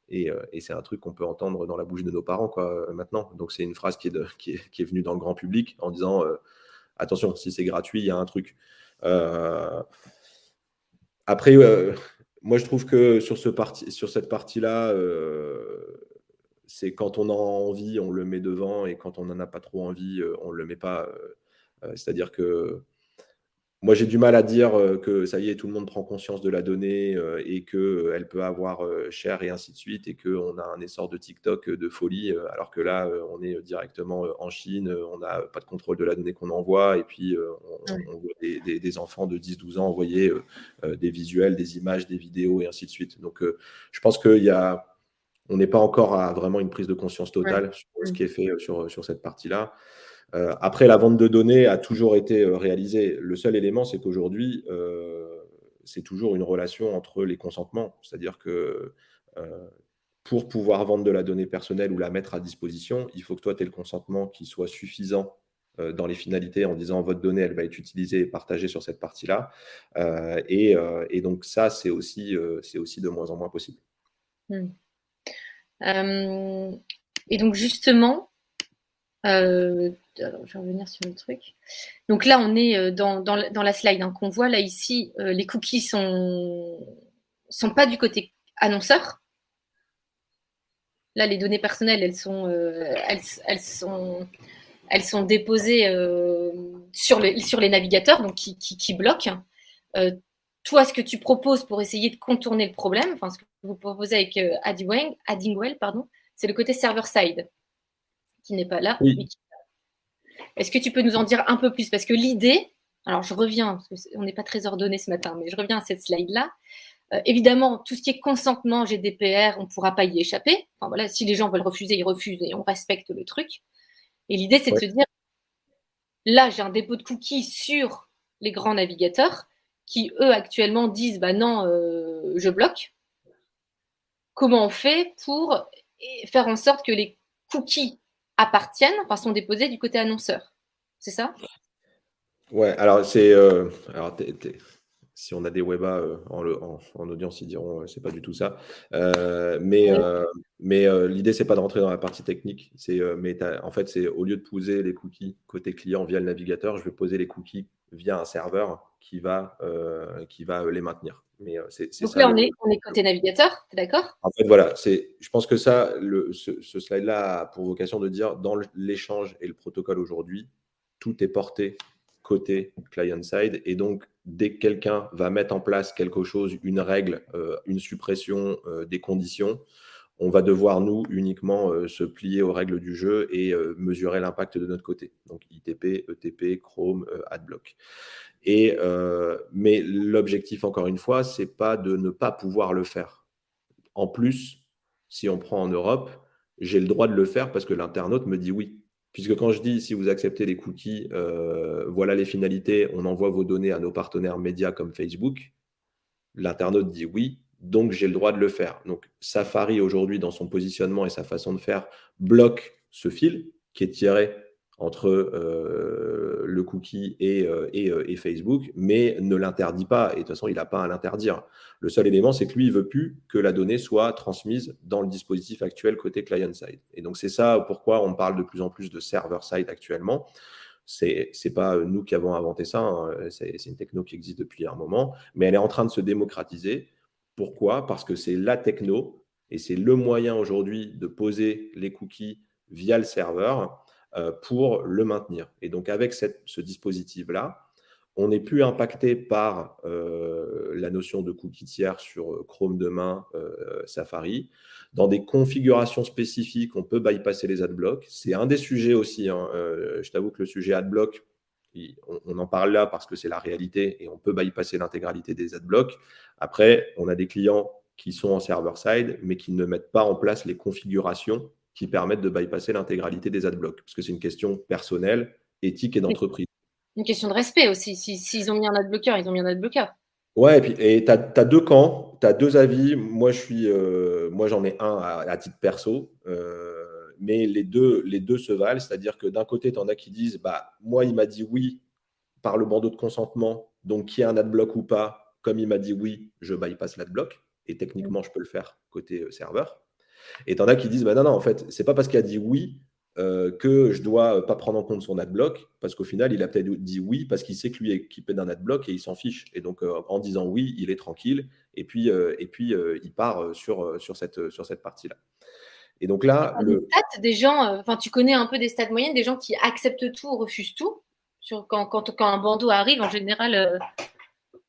et, c'est un truc qu'on peut entendre dans la bouche de nos parents quoi, maintenant. Donc, c'est une phrase qui est, qui, est, qui est, venue dans le grand public en disant Attention, si c'est gratuit, il y a un truc. Après, moi, je trouve que sur, ce parti, sur cette partie-là, c'est quand on a envie, on le met devant, et quand on n'en a pas trop envie, on ne le met pas. C'est-à-dire que moi, j'ai du mal à dire euh, que ça y est, tout le monde prend conscience de la donnée euh, et qu'elle euh, peut avoir cher et ainsi de suite, et qu'on a un essor de TikTok de folie, alors que là, on est directement en Chine, on n'a pas de contrôle de la donnée qu'on envoie, et puis on, voit des, enfants de 10-12 ans envoyer des visuels, des images, des vidéos, et ainsi de suite. Donc, je pense qu'il y a. On n'est pas encore à vraiment une prise de conscience totale sur ce qui est fait sur, sur cette partie-là. Euh, après, la vente de données a toujours été euh, réalisée. Le seul élément, c'est qu'aujourd'hui, euh, c'est toujours une relation entre les consentements. C'est-à-dire que pour pouvoir vendre de la donnée personnelle ou la mettre à disposition, il faut que toi, tu aies le consentement qui soit suffisant dans les finalités en disant votre donnée, elle va être utilisée et partagée sur cette partie-là. et, donc ça, c'est aussi, aussi de moins en moins possible. Hmm. Et donc justement, euh, je vais revenir sur le truc. Donc là, on est euh, dans, dans, la slide hein, qu'on voit. Là, ici, euh, les cookies sont, sont pas du côté annonceur. Là, les données personnelles, elles sont, elles, elles, sont, elles sont déposées sur, les, sur les navigateurs, donc qui, qui, qui bloquent. Toi, ce que tu proposes pour essayer de contourner le problème, enfin, ce que vous proposez avec Addingwell, Addingwell pardon, c'est le côté server-side qui n'est pas là. Est-ce que tu peux nous en dire un peu plus? Parce que l'idée, alors je reviens, parce qu'on n'est pas très ordonné ce matin, mais je reviens à cette slide-là. Euh, évidemment, tout ce qui est consentement GDPR, on ne pourra pas y échapper. Enfin, voilà, si les gens veulent refuser, ils refusent et on respecte le truc. Et l'idée, c'est de se dire, là, j'ai un dépôt de cookies sur les grands navigateurs qui, eux, actuellement disent bah non, je bloque. Comment on fait pour faire en sorte que les cookies appartiennent, enfin sont déposés du côté annonceur? C'est ça? Ouais, alors c'est. alors si on a des webas euh, en, audience, ils diront euh, c'est pas du tout ça. Euh, mais mais l'idée, c'est pas de rentrer dans la partie technique. C'est mais en fait, c'est au lieu de poser les cookies côté client via le navigateur, je vais poser les cookies via un serveur qui va qui va les maintenir. Mais c'est Donc là, on, est, on est côté navigateur, es d'accord? En fait, voilà, c'est. Je pense que ça, le, ce, ce slide-là a pour vocation de dire dans l'échange et le protocole aujourd'hui, tout est porté côté client-side. Et donc, dès que quelqu'un va mettre en place quelque chose, une règle, euh, une suppression euh, des conditions, on va devoir, nous, uniquement euh, se plier aux règles du jeu et mesurer l'impact de notre côté. Donc, ITP, ETP, Chrome, AdBlock. Et, mais l'objectif, encore une fois, c'est pas de ne pas pouvoir le faire. En plus, si on prend en Europe, j'ai le droit de le faire parce que l'internaute me dit oui. Puisque quand je dis si vous acceptez les cookies, euh, voilà les finalités, on envoie vos données à nos partenaires médias comme Facebook, l'internaute dit oui, donc j'ai le droit de le faire. Donc Safari aujourd'hui dans son positionnement et sa façon de faire bloque ce fil qui est tiré entre euh, le cookie et, euh, euh, et, Facebook, mais ne l'interdit pas. Et de toute façon, il n'a pas à l'interdire. Le seul élément, c'est que lui, il veut plus que la donnée soit transmise dans le dispositif actuel côté client-side. Et donc, c'est ça pourquoi on parle de plus en plus de server-side actuellement. C'est n'est pas nous qui avons inventé ça, hein. c'est une techno qui existe depuis un moment, mais elle est en train de se démocratiser. Pourquoi? Parce que c'est la techno et c'est le moyen aujourd'hui de poser les cookies via le serveur euh, pour le maintenir. Et donc avec ce dispositif-là, on n'est plus impacté par euh, la notion de cookie tiers sur euh, Chrome demain, Safari. Dans des configurations spécifiques, on peut bypasser les adblocks. C'est un des sujets aussi. Hein. je t'avoue que le sujet adblock, on, on, en parle là parce que c'est la réalité et on peut bypasser l'intégralité des adblocks. Après, on a des clients qui sont en server-side, mais qui ne mettent pas en place les configurations qui permettent de bypasser l'intégralité des adblocks, parce que c'est une question personnelle, éthique et d'entreprise. Une question de respect aussi. S'ils ont mis un adblocker, ils ont mis un adblocker. Ouais, et puis tu as, deux camps, tu as deux avis. Moi, je suis, euh, moi j'en ai un à, titre perso, euh, mais les deux, se valent. C'est-à-dire que d'un côté, tu en as qui disent bah, Moi, il m'a dit oui par le bandeau de consentement, donc qu'il y ait un adblock ou pas, comme il m'a dit oui, je bypass l'adblock. Et techniquement, je peux le faire côté euh, serveur. Et t'en as qui disent, bah non, non, en fait, c'est pas parce qu'il a dit oui euh, que je dois pas prendre en compte son adblock, parce qu'au final, il a peut-être dit oui parce qu'il sait que lui est équipé d'un adblock et il s'en fiche. Et donc, euh, en disant oui, il est tranquille, et puis, euh, il part sur, sur cette, sur cette partie-là. Et donc là, le... stats, des gens, enfin, tu connais un peu des stats moyennes, des gens qui acceptent tout, refusent tout. Sur, quand, quand, quand un bandeau arrive, en général,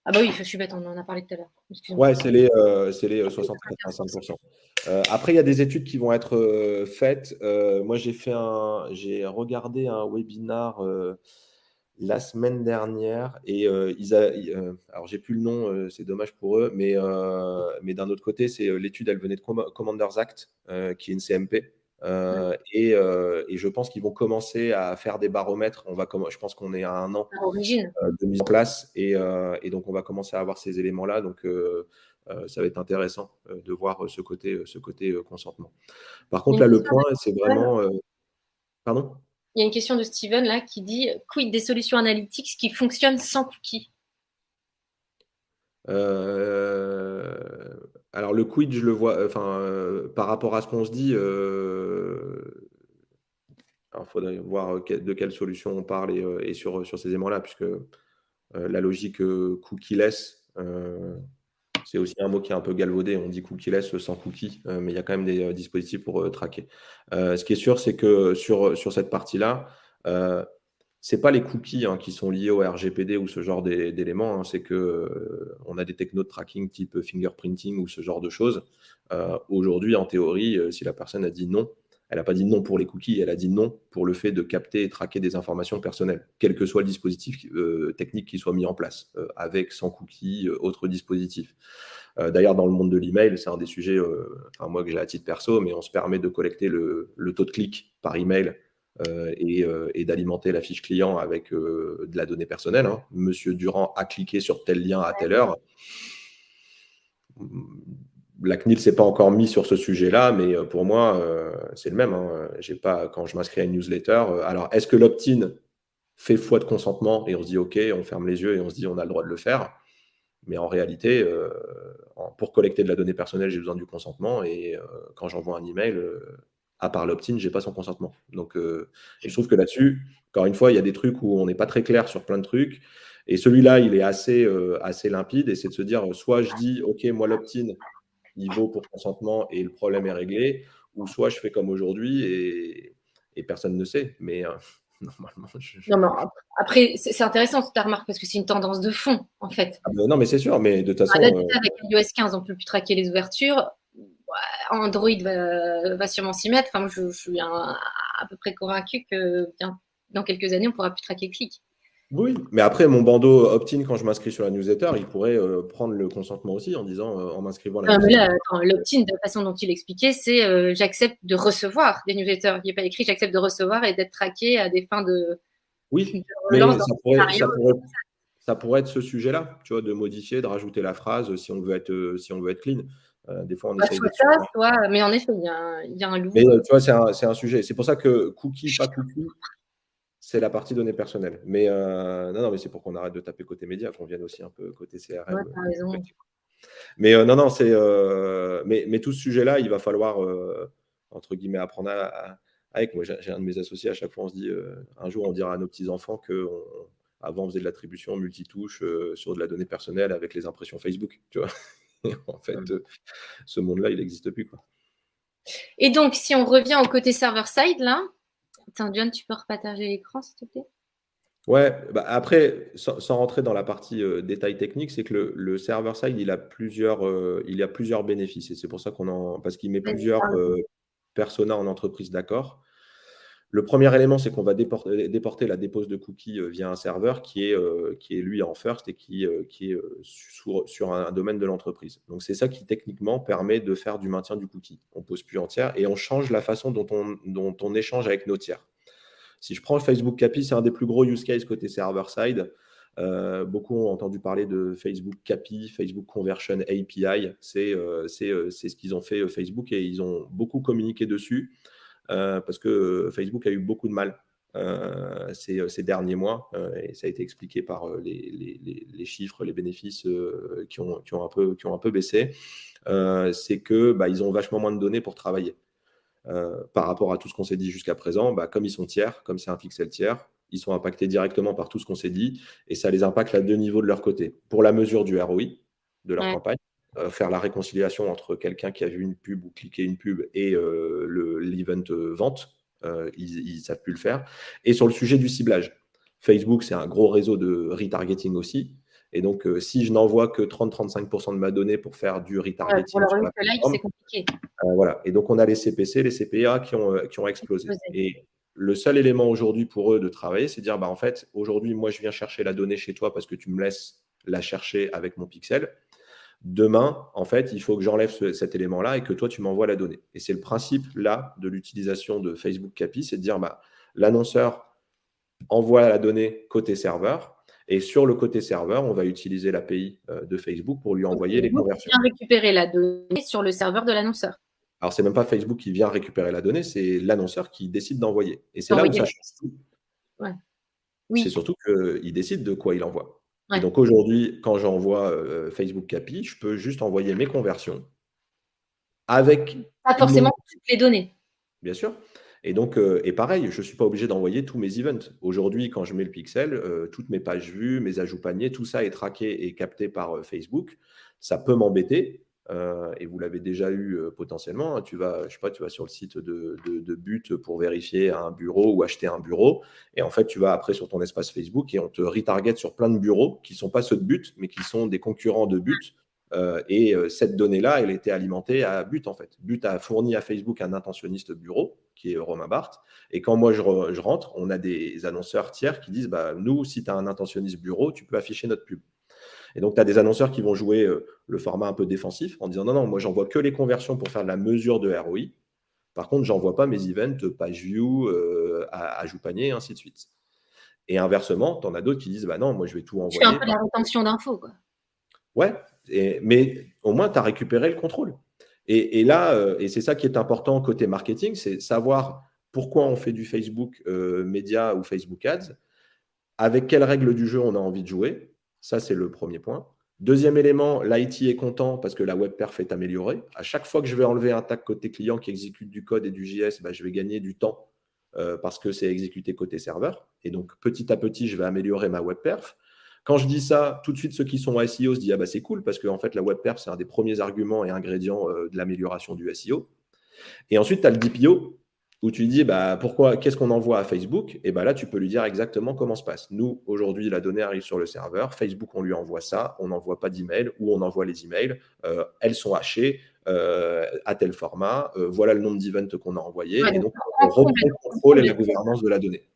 ah bah oui, je suis bête, on en a parlé tout à l'heure. Ouais, c'est les, euh, les 60-85%. Euh, après, il y a des études qui vont être euh, faites. moi, j'ai fait un, j'ai regardé un webinar la semaine dernière et ils a, alors j'ai plus le nom, c'est dommage pour eux, mais, mais d'un autre côté, c'est l'étude, elle venait de Commanders Act, qui est une CMP. Euh, euh, et, je pense qu'ils vont commencer à faire des baromètres. On va je pense qu'on est à un an euh, de mise en place et, donc on va commencer à avoir ces éléments-là. Donc ça va être intéressant de voir ce côté, ce côté consentement. Par contre, là, le point, c'est vraiment. Pardon? Il y a une question de Steven là qui dit quid des solutions analytiques qui fonctionnent sans cookies? Alors le quid, je le vois, enfin, euh, par rapport à ce qu'on se dit, euh, il faudrait voir de quelle solution on parle et, euh, sur, sur ces éléments-là, puisque la logique cookie-less, c'est aussi un mot qui est un peu galvaudé. On dit cookie-less sans cookie, mais il y a quand même des dispositifs pour traquer. ce qui est sûr, c'est que sur, cette partie-là, c'est pas les cookies hein, qui sont liés au RGPD ou ce genre d'éléments, hein. c'est que euh, on a des technos de tracking type fingerprinting ou ce genre de choses. Euh, aujourd'hui, en théorie, euh, si la personne a dit non, elle n'a pas dit non pour les cookies, elle a dit non pour le fait de capter et traquer des informations personnelles, quel que soit le dispositif technique qui soit mis en place, avec, sans cookies, autre dispositif. D'ailleurs, dans le monde de l'email, c'est un des sujets, enfin, moi que j'ai à titre perso, mais on se permet de collecter le, taux de clic par email et, d'alimenter la fiche client avec de la donnée personnelle. Hein. Monsieur Durand a cliqué sur tel lien à telle heure la CNIL s'est pas encore mis sur ce sujet-là, mais euh, pour moi, euh, c'est le même. Hein. J'ai pas, quand je m'inscris à une newsletter, euh, alors est-ce que l'opt-in fait foi de consentement et on se dit OK, on ferme les yeux et on se dit on a le droit de le faire? Mais en réalité, pour collecter de la donnée personnelle, j'ai besoin du consentement et quand j'envoie un email, à part l'opt-in, j'ai pas son consentement. Donc, je trouve que là-dessus, encore une fois, il y a des trucs où on n'est pas très clair sur plein de trucs. Et celui-là, il est assez, assez limpide. Et c'est de se dire, soit je dis, OK, moi, l'opt-in, il vaut pour consentement et le problème est réglé, ou soit je fais comme aujourd'hui et, personne ne sait. Mais euh, normalement, je, après, c'est intéressant ta remarque parce que c'est une tendance de fond, en fait. Ah, non, mais c'est sûr, mais de toute façon. Euh, avec iOS 15, on ne peut plus traquer les ouvertures. Android va, sûrement s'y mettre. Enfin, je, suis à peu près convaincu que dans quelques années, on ne pourra plus traquer clic. Oui, mais après, mon bandeau opt-in, quand je m'inscris sur la newsletter, il pourrait euh, prendre le consentement aussi en disant, euh, en m'inscrivant la L'opt-in, de la façon dont il expliquait, c'est euh, j'accepte de recevoir des newsletters. Il n'est pas écrit j'accepte de recevoir et d'être traqué à des fins de. Oui, mais ça pourrait, être ce sujet-là, tu vois, de modifier, de rajouter la phrase si on veut être, si on veut être clean. des fois, on bah, essaie de. Ça, soit, mais en effet, il y, a, y a un loup. Mais tu vois, c'est un, un, sujet. C'est pour ça que cookie, pas cookie, c'est la partie données personnelles. Mais euh, non, non, mais c'est pour qu'on arrête de taper côté média, qu'on vienne aussi un peu côté CRM. Euh, mais euh, non, non, c'est. mais, mais, tout ce sujet-là, il va falloir, entre guillemets, apprendre à, avec. Moi, j'ai un de mes associés, à chaque fois, on se dit, un jour, on dira à nos petits-enfants que avant, on faisait de l'attribution multitouche sur de la donnée personnelle avec les impressions Facebook. Tu vois en fait, ce monde-là, il n'existe plus. Quoi. Et donc, si on revient au côté server-side, là, John, tu peux repartager l'écran, s'il te plaît? Ouais, bah après, sans, rentrer dans la partie euh, détail technique, c'est que le, server-side, il a plusieurs, euh, il a plusieurs bénéfices. Et c'est pour ça qu'on en. Parce qu'il met plusieurs euh, personas en entreprise d'accord? Le premier élément, c'est qu'on va déporter, la dépose de cookies via un serveur qui est, qui est lui en first et qui, est sur, un, domaine de l'entreprise. Donc, c'est ça qui techniquement permet de faire du maintien du cookie. On pose plus entière et on change la façon dont on, échange avec nos tiers. Si je prends Facebook CAPI, c'est un des plus gros use cases côté server-side. beaucoup ont entendu parler de Facebook CAPI, Facebook Conversion API. C'est ce qu'ils ont fait Facebook et ils ont beaucoup communiqué dessus. Euh, parce que Facebook a eu beaucoup de mal euh, ces, derniers mois, euh, et ça a été expliqué par les, chiffres, les bénéfices qui, ont, qui, ont un peu, qui ont un peu baissé, c'est que bah, ils ont vachement moins de données pour travailler. par rapport à tout ce qu'on s'est dit jusqu'à présent, bah, comme ils sont tiers, comme c'est un pixel tiers, ils sont impactés directement par tout ce qu'on s'est dit, et ça les impacte à deux niveaux de leur côté. Pour la mesure du ROI de leur campagne, euh, faire la réconciliation entre quelqu'un qui a vu une pub ou cliqué une pub et euh, l'event euh, vente. ils ne savent plus le faire. Et sur le sujet du ciblage, Facebook, c'est un gros réseau de retargeting aussi. Et donc, si je n'envoie que 30-35% de ma donnée pour faire du retargeting, c'est compliqué. voilà. Et donc, on a les CPC, les CPA qui ont, qui ont explosé. Et le seul élément aujourd'hui pour eux de travailler, c'est dire, bah, en fait, aujourd'hui, moi, je viens chercher la donnée chez toi parce que tu me laisses la chercher avec mon pixel. Demain, en fait, il faut que j'enlève cet élément-là et que toi, tu m'envoies la donnée. Et c'est le principe là de l'utilisation de Facebook CAPI, c'est de dire bah, l'annonceur envoie la donnée côté serveur. Et sur le côté serveur, on va utiliser l'API euh, de Facebook pour lui envoyer les conversions. Vient récupérer la donnée sur le serveur de l'annonceur. Alors, c'est même pas Facebook qui vient récupérer la donnée, c'est l'annonceur qui décide d'envoyer. Et c'est là où ça change tout. C'est surtout qu'il décide de quoi il envoie donc aujourd'hui, quand j'envoie euh, Facebook Capi, je peux juste envoyer mes conversions avec. Pas forcément toutes les données. Bien sûr. Et donc, euh, et pareil, je ne suis pas obligé d'envoyer tous mes events. Aujourd'hui, quand je mets le pixel, euh, toutes mes pages vues, mes ajouts paniers, tout ça est traqué et capté par Facebook. Ça peut m'embêter. Euh, et vous l'avez déjà eu euh, potentiellement. Hein. tu vas, je sais pas, tu vas sur le site de, de, but pour vérifier un bureau ou acheter un bureau. Et en fait, tu vas après sur ton espace Facebook et on te retarget sur plein de bureaux qui sont pas ceux de but, mais qui sont des concurrents de but. Euh, et cette donnée-là, elle était alimentée à but en fait. But a fourni à Facebook un intentionniste bureau qui est Romain Barthes. Et quand moi je, je rentre, on a des annonceurs tiers qui disent bah, Nous, si tu as un intentionniste bureau, tu peux afficher notre pub. Et donc, tu as des annonceurs qui vont jouer euh, le format un peu défensif en disant non, non, moi, j'envoie que les conversions pour faire de la mesure de ROI. Par contre, j'envoie pas mes events page view, à, à panier, et ainsi de suite. Et inversement, tu en as d'autres qui disent bah non, moi je vais tout envoyer. C'est un peu la rétention d'infos, quoi. Ouais, mais au moins tu as récupéré le contrôle. Et, là, euh, et c'est ça qui est important côté marketing, c'est savoir pourquoi on fait du Facebook euh, Média ou Facebook Ads, avec quelles règles du jeu on a envie de jouer. Ça, c'est le premier point. Deuxième élément, l'IT est content parce que la web perf est améliorée. À chaque fois que je vais enlever un tag côté client qui exécute du code et du JS, bah, je vais gagner du temps euh, parce que c'est exécuté côté serveur. Et donc, petit à petit, je vais améliorer ma web perf. Quand je dis ça, tout de suite, ceux qui sont SEO se disent Ah bah c'est cool parce que en fait, la web perf, c'est un des premiers arguments et ingrédients euh, de l'amélioration du SEO. Et ensuite, tu as le DPO où tu lui dis bah, pourquoi, qu'est-ce qu'on envoie à Facebook? Et bah là, tu peux lui dire exactement comment se passe. Nous, aujourd'hui, la donnée arrive sur le serveur. Facebook, on lui envoie ça. On n'envoie pas d'email ou on envoie les emails. Euh, elles sont hachées. Euh, à tel format, voilà le nombre d'events qu'on a envoyés, et donc on reprend le contrôle et la gouvernance de la donnée.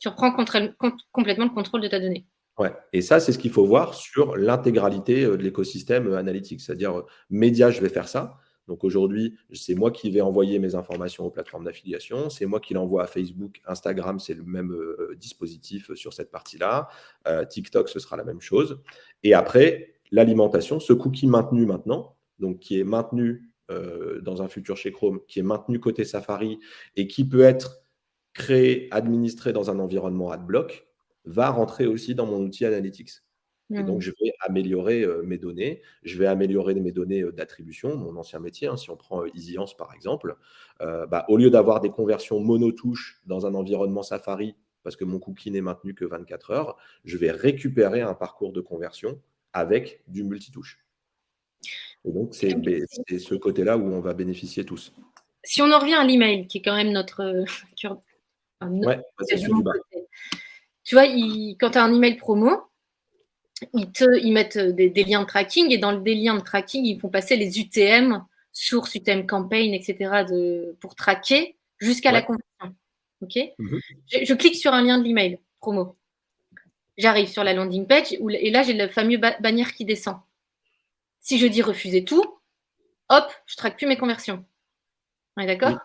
Tu reprends complètement le contrôle de ta donnée. Ouais. Et ça, c'est ce qu'il faut voir sur l'intégralité de l'écosystème analytique. C'est-à-dire, média, je vais faire ça. Donc aujourd'hui, c'est moi qui vais envoyer mes informations aux plateformes d'affiliation, c'est moi qui l'envoie à Facebook, Instagram, c'est le même dispositif sur cette partie-là, TikTok, ce sera la même chose. Et après, l'alimentation, ce cookie maintenu maintenant, donc qui est maintenu dans un futur chez Chrome, qui est maintenu côté Safari et qui peut être créé, administré dans un environnement AdBlock, va rentrer aussi dans mon outil Analytics. Et donc, mmh. je vais améliorer euh, mes données. Je vais améliorer mes données euh, d'attribution, mon ancien métier. Hein, si on prend euh, par exemple, bah, au lieu d'avoir des conversions monotouches dans un environnement Safari, parce que mon cookie n'est maintenu que 24 heures, je vais récupérer un parcours de conversion avec du multitouche. Et donc, c'est ce côté-là où on va bénéficier tous. Si on en revient à l'email, qui est quand même notre ouais, c'est tu vois, quand tu as un email promo, ils, te, ils mettent des, liens de tracking et dans des liens de tracking, ils font passer les UTM, source, UTM campaign, etc. De, pour traquer jusqu'à la conversion. OK? Mhm. je, clique sur un lien de l'email promo. J'arrive sur la landing page et là, j'ai le fameux bannière qui descend. Si je dis refuser tout, hop, je traque plus mes conversions. On est d'accord?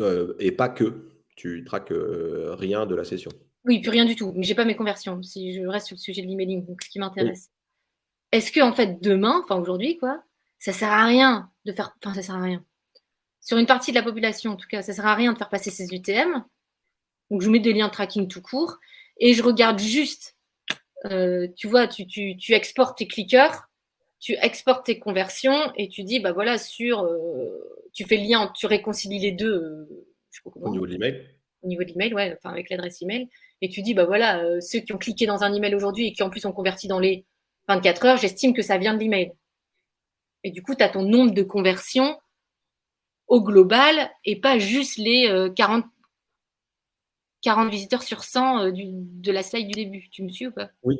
Euh, Et pas que. Tu traques euh, rien de la session. Oui, plus rien du tout. Mais j'ai pas mes conversions. Si je reste sur le sujet de l'emailing, donc ce qui m'intéresse. Est-ce que en fait demain, enfin aujourd'hui quoi, ça sert à rien de faire, enfin ça sert à rien. Sur une partie de la population, en tout cas, ça sert à rien de faire passer ces UTM. Donc je mets des liens de tracking tout court et je regarde juste. Euh, tu vois, tu, tu, exportes tes clickers, tu exportes tes conversions et tu dis bah voilà sur, euh, tu fais le lien, tu réconcilies les deux. Euh, Au niveau de l'email. Au niveau de l'email, ouais, enfin avec l'adresse email et tu dis, bah voilà, euh, ceux qui ont cliqué dans un email aujourd'hui et qui en plus ont converti dans les 24 heures, j'estime que ça vient de l'email. Et du coup, tu as ton nombre de conversions au global et pas juste les 40, euh, 40 visiteurs sur 100 euh, de la slide du début. Tu me suis ou pas? Oui.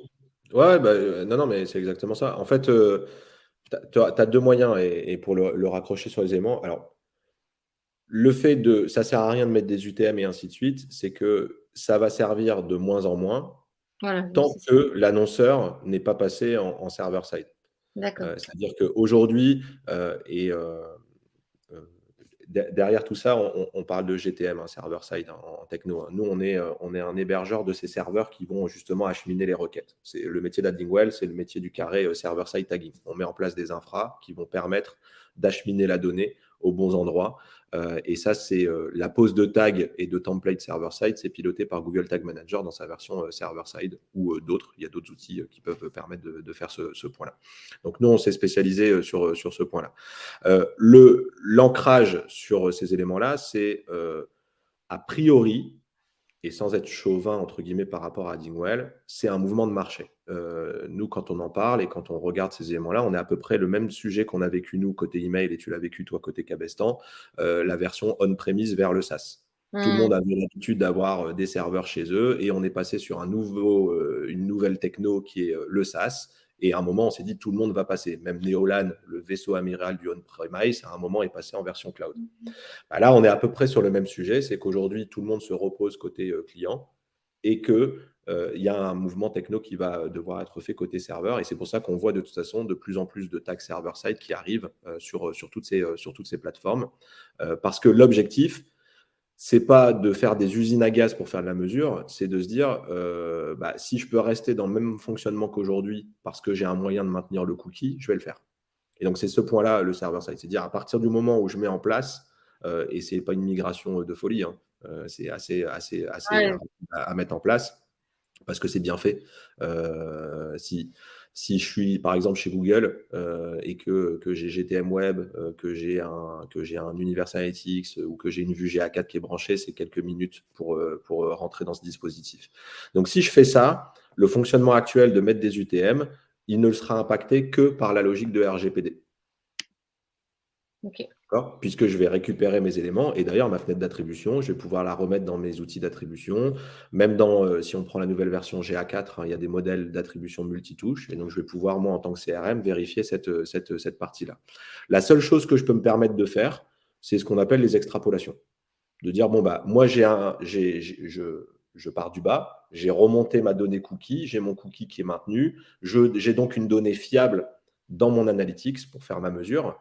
Ouais, bah, non, non, mais c'est exactement ça. En fait, tu as, deux moyens et, pour le, le, raccrocher sur les éléments. Alors, le fait de, ça sert à rien de mettre des UTM et ainsi de suite, c'est que ça va servir de moins en moins tant que l'annonceur n'est pas passé en, server-side. Euh, c'est-à-dire qu'aujourd'hui, euh, et euh, derrière tout ça, on, parle de GTM, un server-side en, techno. Hein. Nous, on est, on est un hébergeur de ces serveurs qui vont justement acheminer les requêtes. C'est le métier d'Addingwell, c'est le métier du carré server-side tagging. On met en place des infras qui vont permettre d'acheminer la donnée aux bons endroits. Euh, et ça, c'est euh, la pose de tag et de template server-side, c'est piloté par Google Tag Manager dans sa version euh, server-side ou d'autres. Il y a d'autres outils qui peuvent permettre de, faire ce, point-là. Donc nous, on s'est spécialisé sur, ce point-là. L'ancrage sur ces éléments-là, c'est a priori, et sans être chauvin, entre guillemets, par rapport à Dingwell, c'est un mouvement de marché. Euh, nous, quand on en parle et quand on regarde ces éléments-là, on est à peu près le même sujet qu'on a vécu nous côté email et tu l'as vécu toi côté Cabestan, euh, la version on-premise vers le SaaS. Tout le mmh. monde avait l'habitude d'avoir euh, des serveurs chez eux et on est passé sur un nouveau, une nouvelle techno qui est le SaaS et à un moment, on s'est dit tout le monde va passer. Même Neolan, le vaisseau amiral du on-premise, à un moment est passé en version cloud. Mhm. Bah là, on est à peu près sur le même sujet. C'est qu'aujourd'hui, tout le monde se repose côté client. et que il y a un mouvement techno qui va devoir être fait côté serveur. Et c'est pour ça qu'on voit de toute façon de plus en plus de tags server-side qui arrivent sur, sur, toutes ces, sur toutes ces plateformes. parce que l'objectif, c'est pas de faire des usines à gaz pour faire de la mesure, c'est de se dire euh, bah, si je peux rester dans le même fonctionnement qu'aujourd'hui parce que j'ai un moyen de maintenir le cookie, je vais le faire. Et donc c'est ce point-là le server-side, c'est dire à partir du moment où je mets en place, euh, et c'est pas une migration de folie, hein, euh, c'est assez assez assez à, mettre en place parce que c'est bien fait. si si je suis par exemple chez Google euh, et que, que j'ai GTM Web, euh, que j'ai un, que un Universal Analytics ou que j'ai une vue GA4 qui est branchée, c'est quelques minutes pour, euh, pour rentrer dans ce dispositif. Donc si je fais ça, le fonctionnement actuel de mettre des UTM, il ne sera impacté que par la logique de RGPD. Puisque je vais récupérer mes éléments. Et d'ailleurs, ma fenêtre d'attribution, je vais pouvoir la remettre dans mes outils d'attribution. Même dans, euh, si on prend la nouvelle version GA4, hein, il y a des modèles d'attribution multitouche. Et donc, je vais pouvoir, moi, en tant que CRM, vérifier cette, euh, cette, partie-là. La seule chose que je peux me permettre de faire, c'est ce qu'on appelle les extrapolations. De dire, bon, bah, moi, j'ai un, je, je pars du bas, j'ai remonté ma donnée cookie, j'ai mon cookie qui est maintenu, j'ai donc une donnée fiable dans mon analytics pour faire ma mesure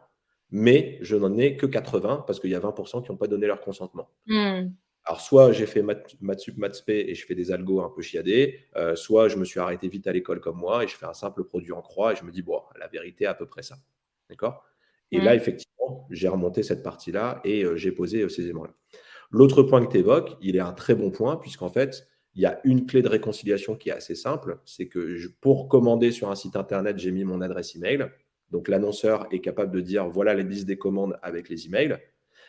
mais je n'en ai que 80 parce qu'il y a 20% qui n'ont pas donné leur consentement. Hmm. Alors, soit j'ai fait Matsup, Matsp et je fais des algos un peu chiadés, euh, soit je me suis arrêté vite à l'école comme moi et je fais un simple produit en croix et je me dis, bon, la vérité est à peu près ça. D'accord? Et là, effectivement, j'ai remonté cette partie-là et euh, j'ai posé euh, ces éléments-là. L'autre point que tu évoques, il est un très bon point, puisqu'en fait, il y a une clé de réconciliation qui est assez simple. C'est que pour commander sur un site internet, j'ai mis mon adresse email. Donc l'annonceur est capable de dire voilà les listes des commandes avec les emails.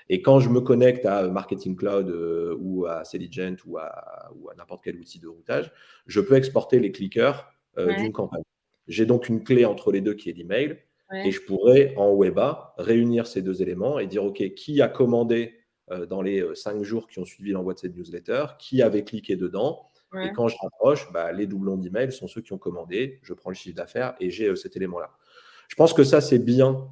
Et quand je me connecte à Marketing Cloud euh, ou à Selligent ou à, n'importe quel outil de routage, je peux exporter les clickers euh, d'une campagne. J'ai donc une clé entre les deux qui est l'email. Et je pourrais en WebA réunir ces deux éléments et dire OK, qui a commandé euh, dans les cinq jours qui ont suivi l'envoi de cette newsletter, qui avait cliqué dedans. Et quand je rapproche, bah, les doublons d'email sont ceux qui ont commandé. Je prends le chiffre d'affaires et j'ai cet élément-là. Je pense que ça, c'est bien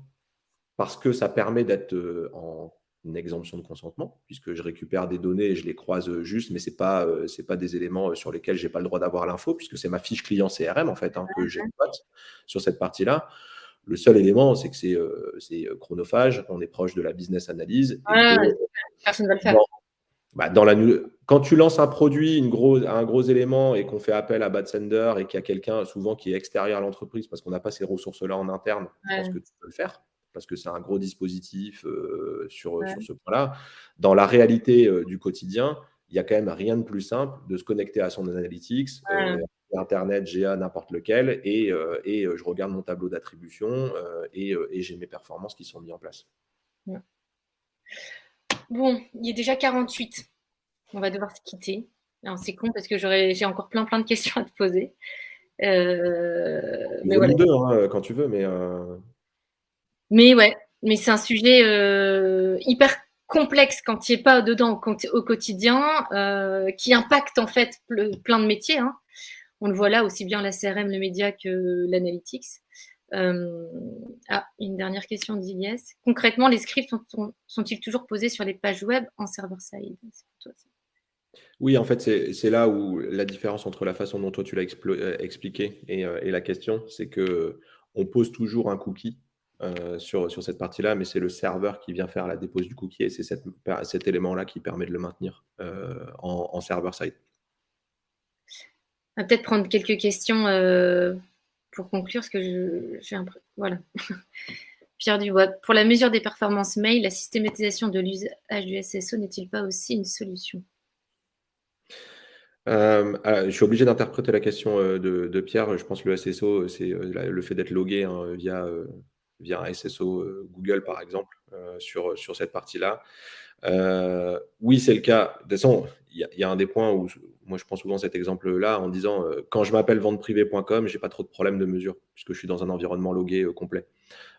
parce que ça permet d'être euh, en exemption de consentement, puisque je récupère des données et je les croise juste, mais ce n'est pas, euh, pas des éléments euh, sur lesquels je n'ai pas le droit d'avoir l'info, puisque c'est ma fiche client CRM en fait hein, que j'exploite sur cette partie-là. Le seul élément, c'est que c'est chronophage, on est proche de la business analyse. personne ne va le faire. Bah, dans la, quand tu lances un produit, une gros, un gros élément et qu'on fait appel à Bad Sender et qu'il y a quelqu'un souvent qui est extérieur à l'entreprise parce qu'on n'a pas ces ressources-là en interne, je pense que tu peux le faire parce que c'est un gros dispositif euh, sur, sur, ce point-là. Dans la réalité euh, du quotidien, il n'y a quand même rien de plus simple de se connecter à son analytics, euh, Internet, GA, n'importe lequel, et, et je regarde mon tableau d'attribution et, et j'ai mes performances qui sont mises en place. Bon, il est déjà 48. On va devoir se quitter. C'est con parce que j'ai encore plein plein de questions à te poser. Euh, mais voilà. deux hein, quand tu veux, mais. Euh, mais ouais, mais c'est un sujet euh, hyper complexe quand tu n'y es pas dedans au quotidien, qui impacte en fait plein de métiers. Hein. On le voit là aussi bien la CRM, le média que l'analytics. Euh, ah, une dernière question d'Iliès. Concrètement, les scripts sont-ils toujours posés sur les pages web en server-side? Oui, en fait, c'est là où la différence entre la façon dont toi tu l'as euh, expliqué euh, et, la question, c'est que on pose toujours un cookie sur, sur cette partie-là, mais c'est le serveur qui vient faire la dépose du cookie et c'est cet élément-là qui permet de le maintenir en, en server-side. On va peut-être prendre quelques questions pour conclure, ce que j'ai un voilà. Pierre Dubois, pour la mesure des performances mail, la systématisation de l'usage du SSO n'est-il pas aussi une solution? Euh, je suis obligé d'interpréter la question euh, de, Pierre. Je pense que le SSO, c'est euh, le fait d'être logué hein, via, via un SSO Google, par exemple, sur, sur cette partie-là. oui, c'est le cas. De il y, a un des points où moi je prends souvent cet exemple-là en disant euh, quand je m'appelle venteprivé.com, j'ai pas trop de problème de mesure puisque je suis dans un environnement logué euh, complet.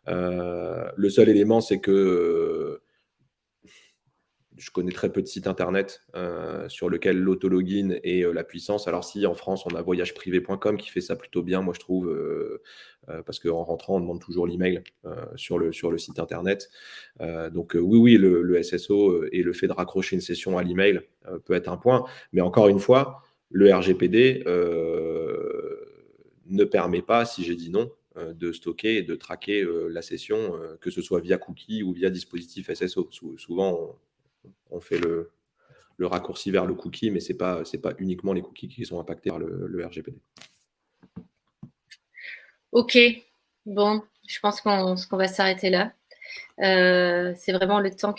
Euh, le seul élément, c'est que je connais très peu de sites internet euh, sur lesquels l'autologin et euh, la puissance. Alors si en France on a voyageprivé.com qui fait ça plutôt bien, moi je trouve, euh, parce qu'en rentrant on demande toujours l'email sur, le, sur le site internet. donc oui, oui, le, SSO et le fait de raccrocher une session à l'email peut être un point. Mais encore une fois, le RGPD ne permet pas, si j'ai dit non, de stocker et de traquer la session, que ce soit via cookie ou via dispositif SSO. souvent, on, fait le, raccourci vers le cookie, mais ce n'est pas, uniquement les cookies qui sont impactés par le, RGPD. Ok, bon, je pense qu'on va s'arrêter là. Euh, c'est vraiment le temps,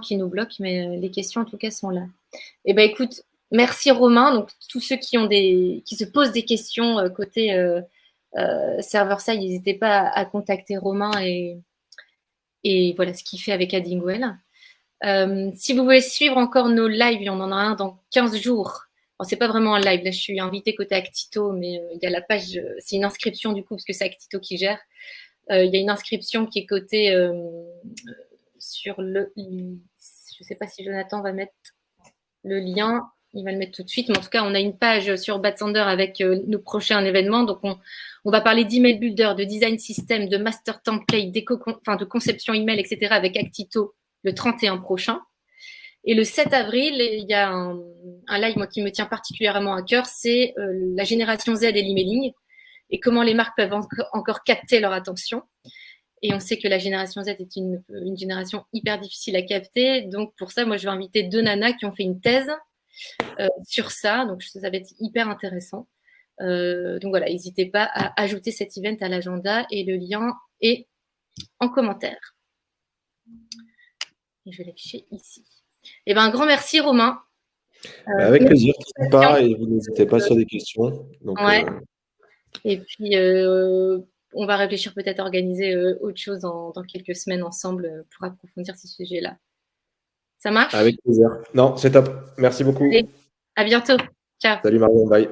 qui nous bloque, mais euh, les questions en tout cas sont là. Eh ben écoute, merci Romain. Donc tous ceux qui ont des, qui se posent des questions euh, côté serveur side, n'hésitez pas à, contacter Romain et, et voilà ce qu'il fait avec Addingwell. si vous voulez suivre encore nos lives, on en a un dans 15 jours. Ce c'est pas vraiment un live, là je suis invitée côté Actito, mais il y a la page, c'est une inscription du coup, parce que c'est Actito qui gère. Euh, il y a une inscription qui est cotée euh, sur le. Je sais pas si Jonathan va mettre le lien. Il va le mettre tout de suite. Mais en tout cas, on a une page sur Batsander avec euh, nos prochains événements. Donc, on, va parler d'email builder, de design system, de master template, enfin, de conception email, etc. avec Actito le 31 prochain. Et le 7 avril, il y a un, live qui me tient particulièrement à cœur, c'est la génération Z et l'emailing et comment les marques peuvent encore capter leur attention. Et on sait que la génération Z est une, génération hyper difficile à capter. Donc pour ça, moi, je vais inviter deux nanas qui ont fait une thèse euh, sur ça. Donc ça va être hyper intéressant. Euh, donc voilà, n'hésitez pas à ajouter cet event à l'agenda et le lien est en commentaire. Et je vais l'afficher ici. Eh ben, un grand merci Romain. Bah, avec plaisir, pas et vous n'hésitez pas sur des questions. Donc, ouais. Et puis, euh, on va réfléchir peut-être à organiser euh, autre chose dans, quelques semaines ensemble euh, pour approfondir ces sujets-là. Ça marche? Avec plaisir. Non, c'est top. Merci beaucoup. à bientôt. Ciao. Salut Marion, bye.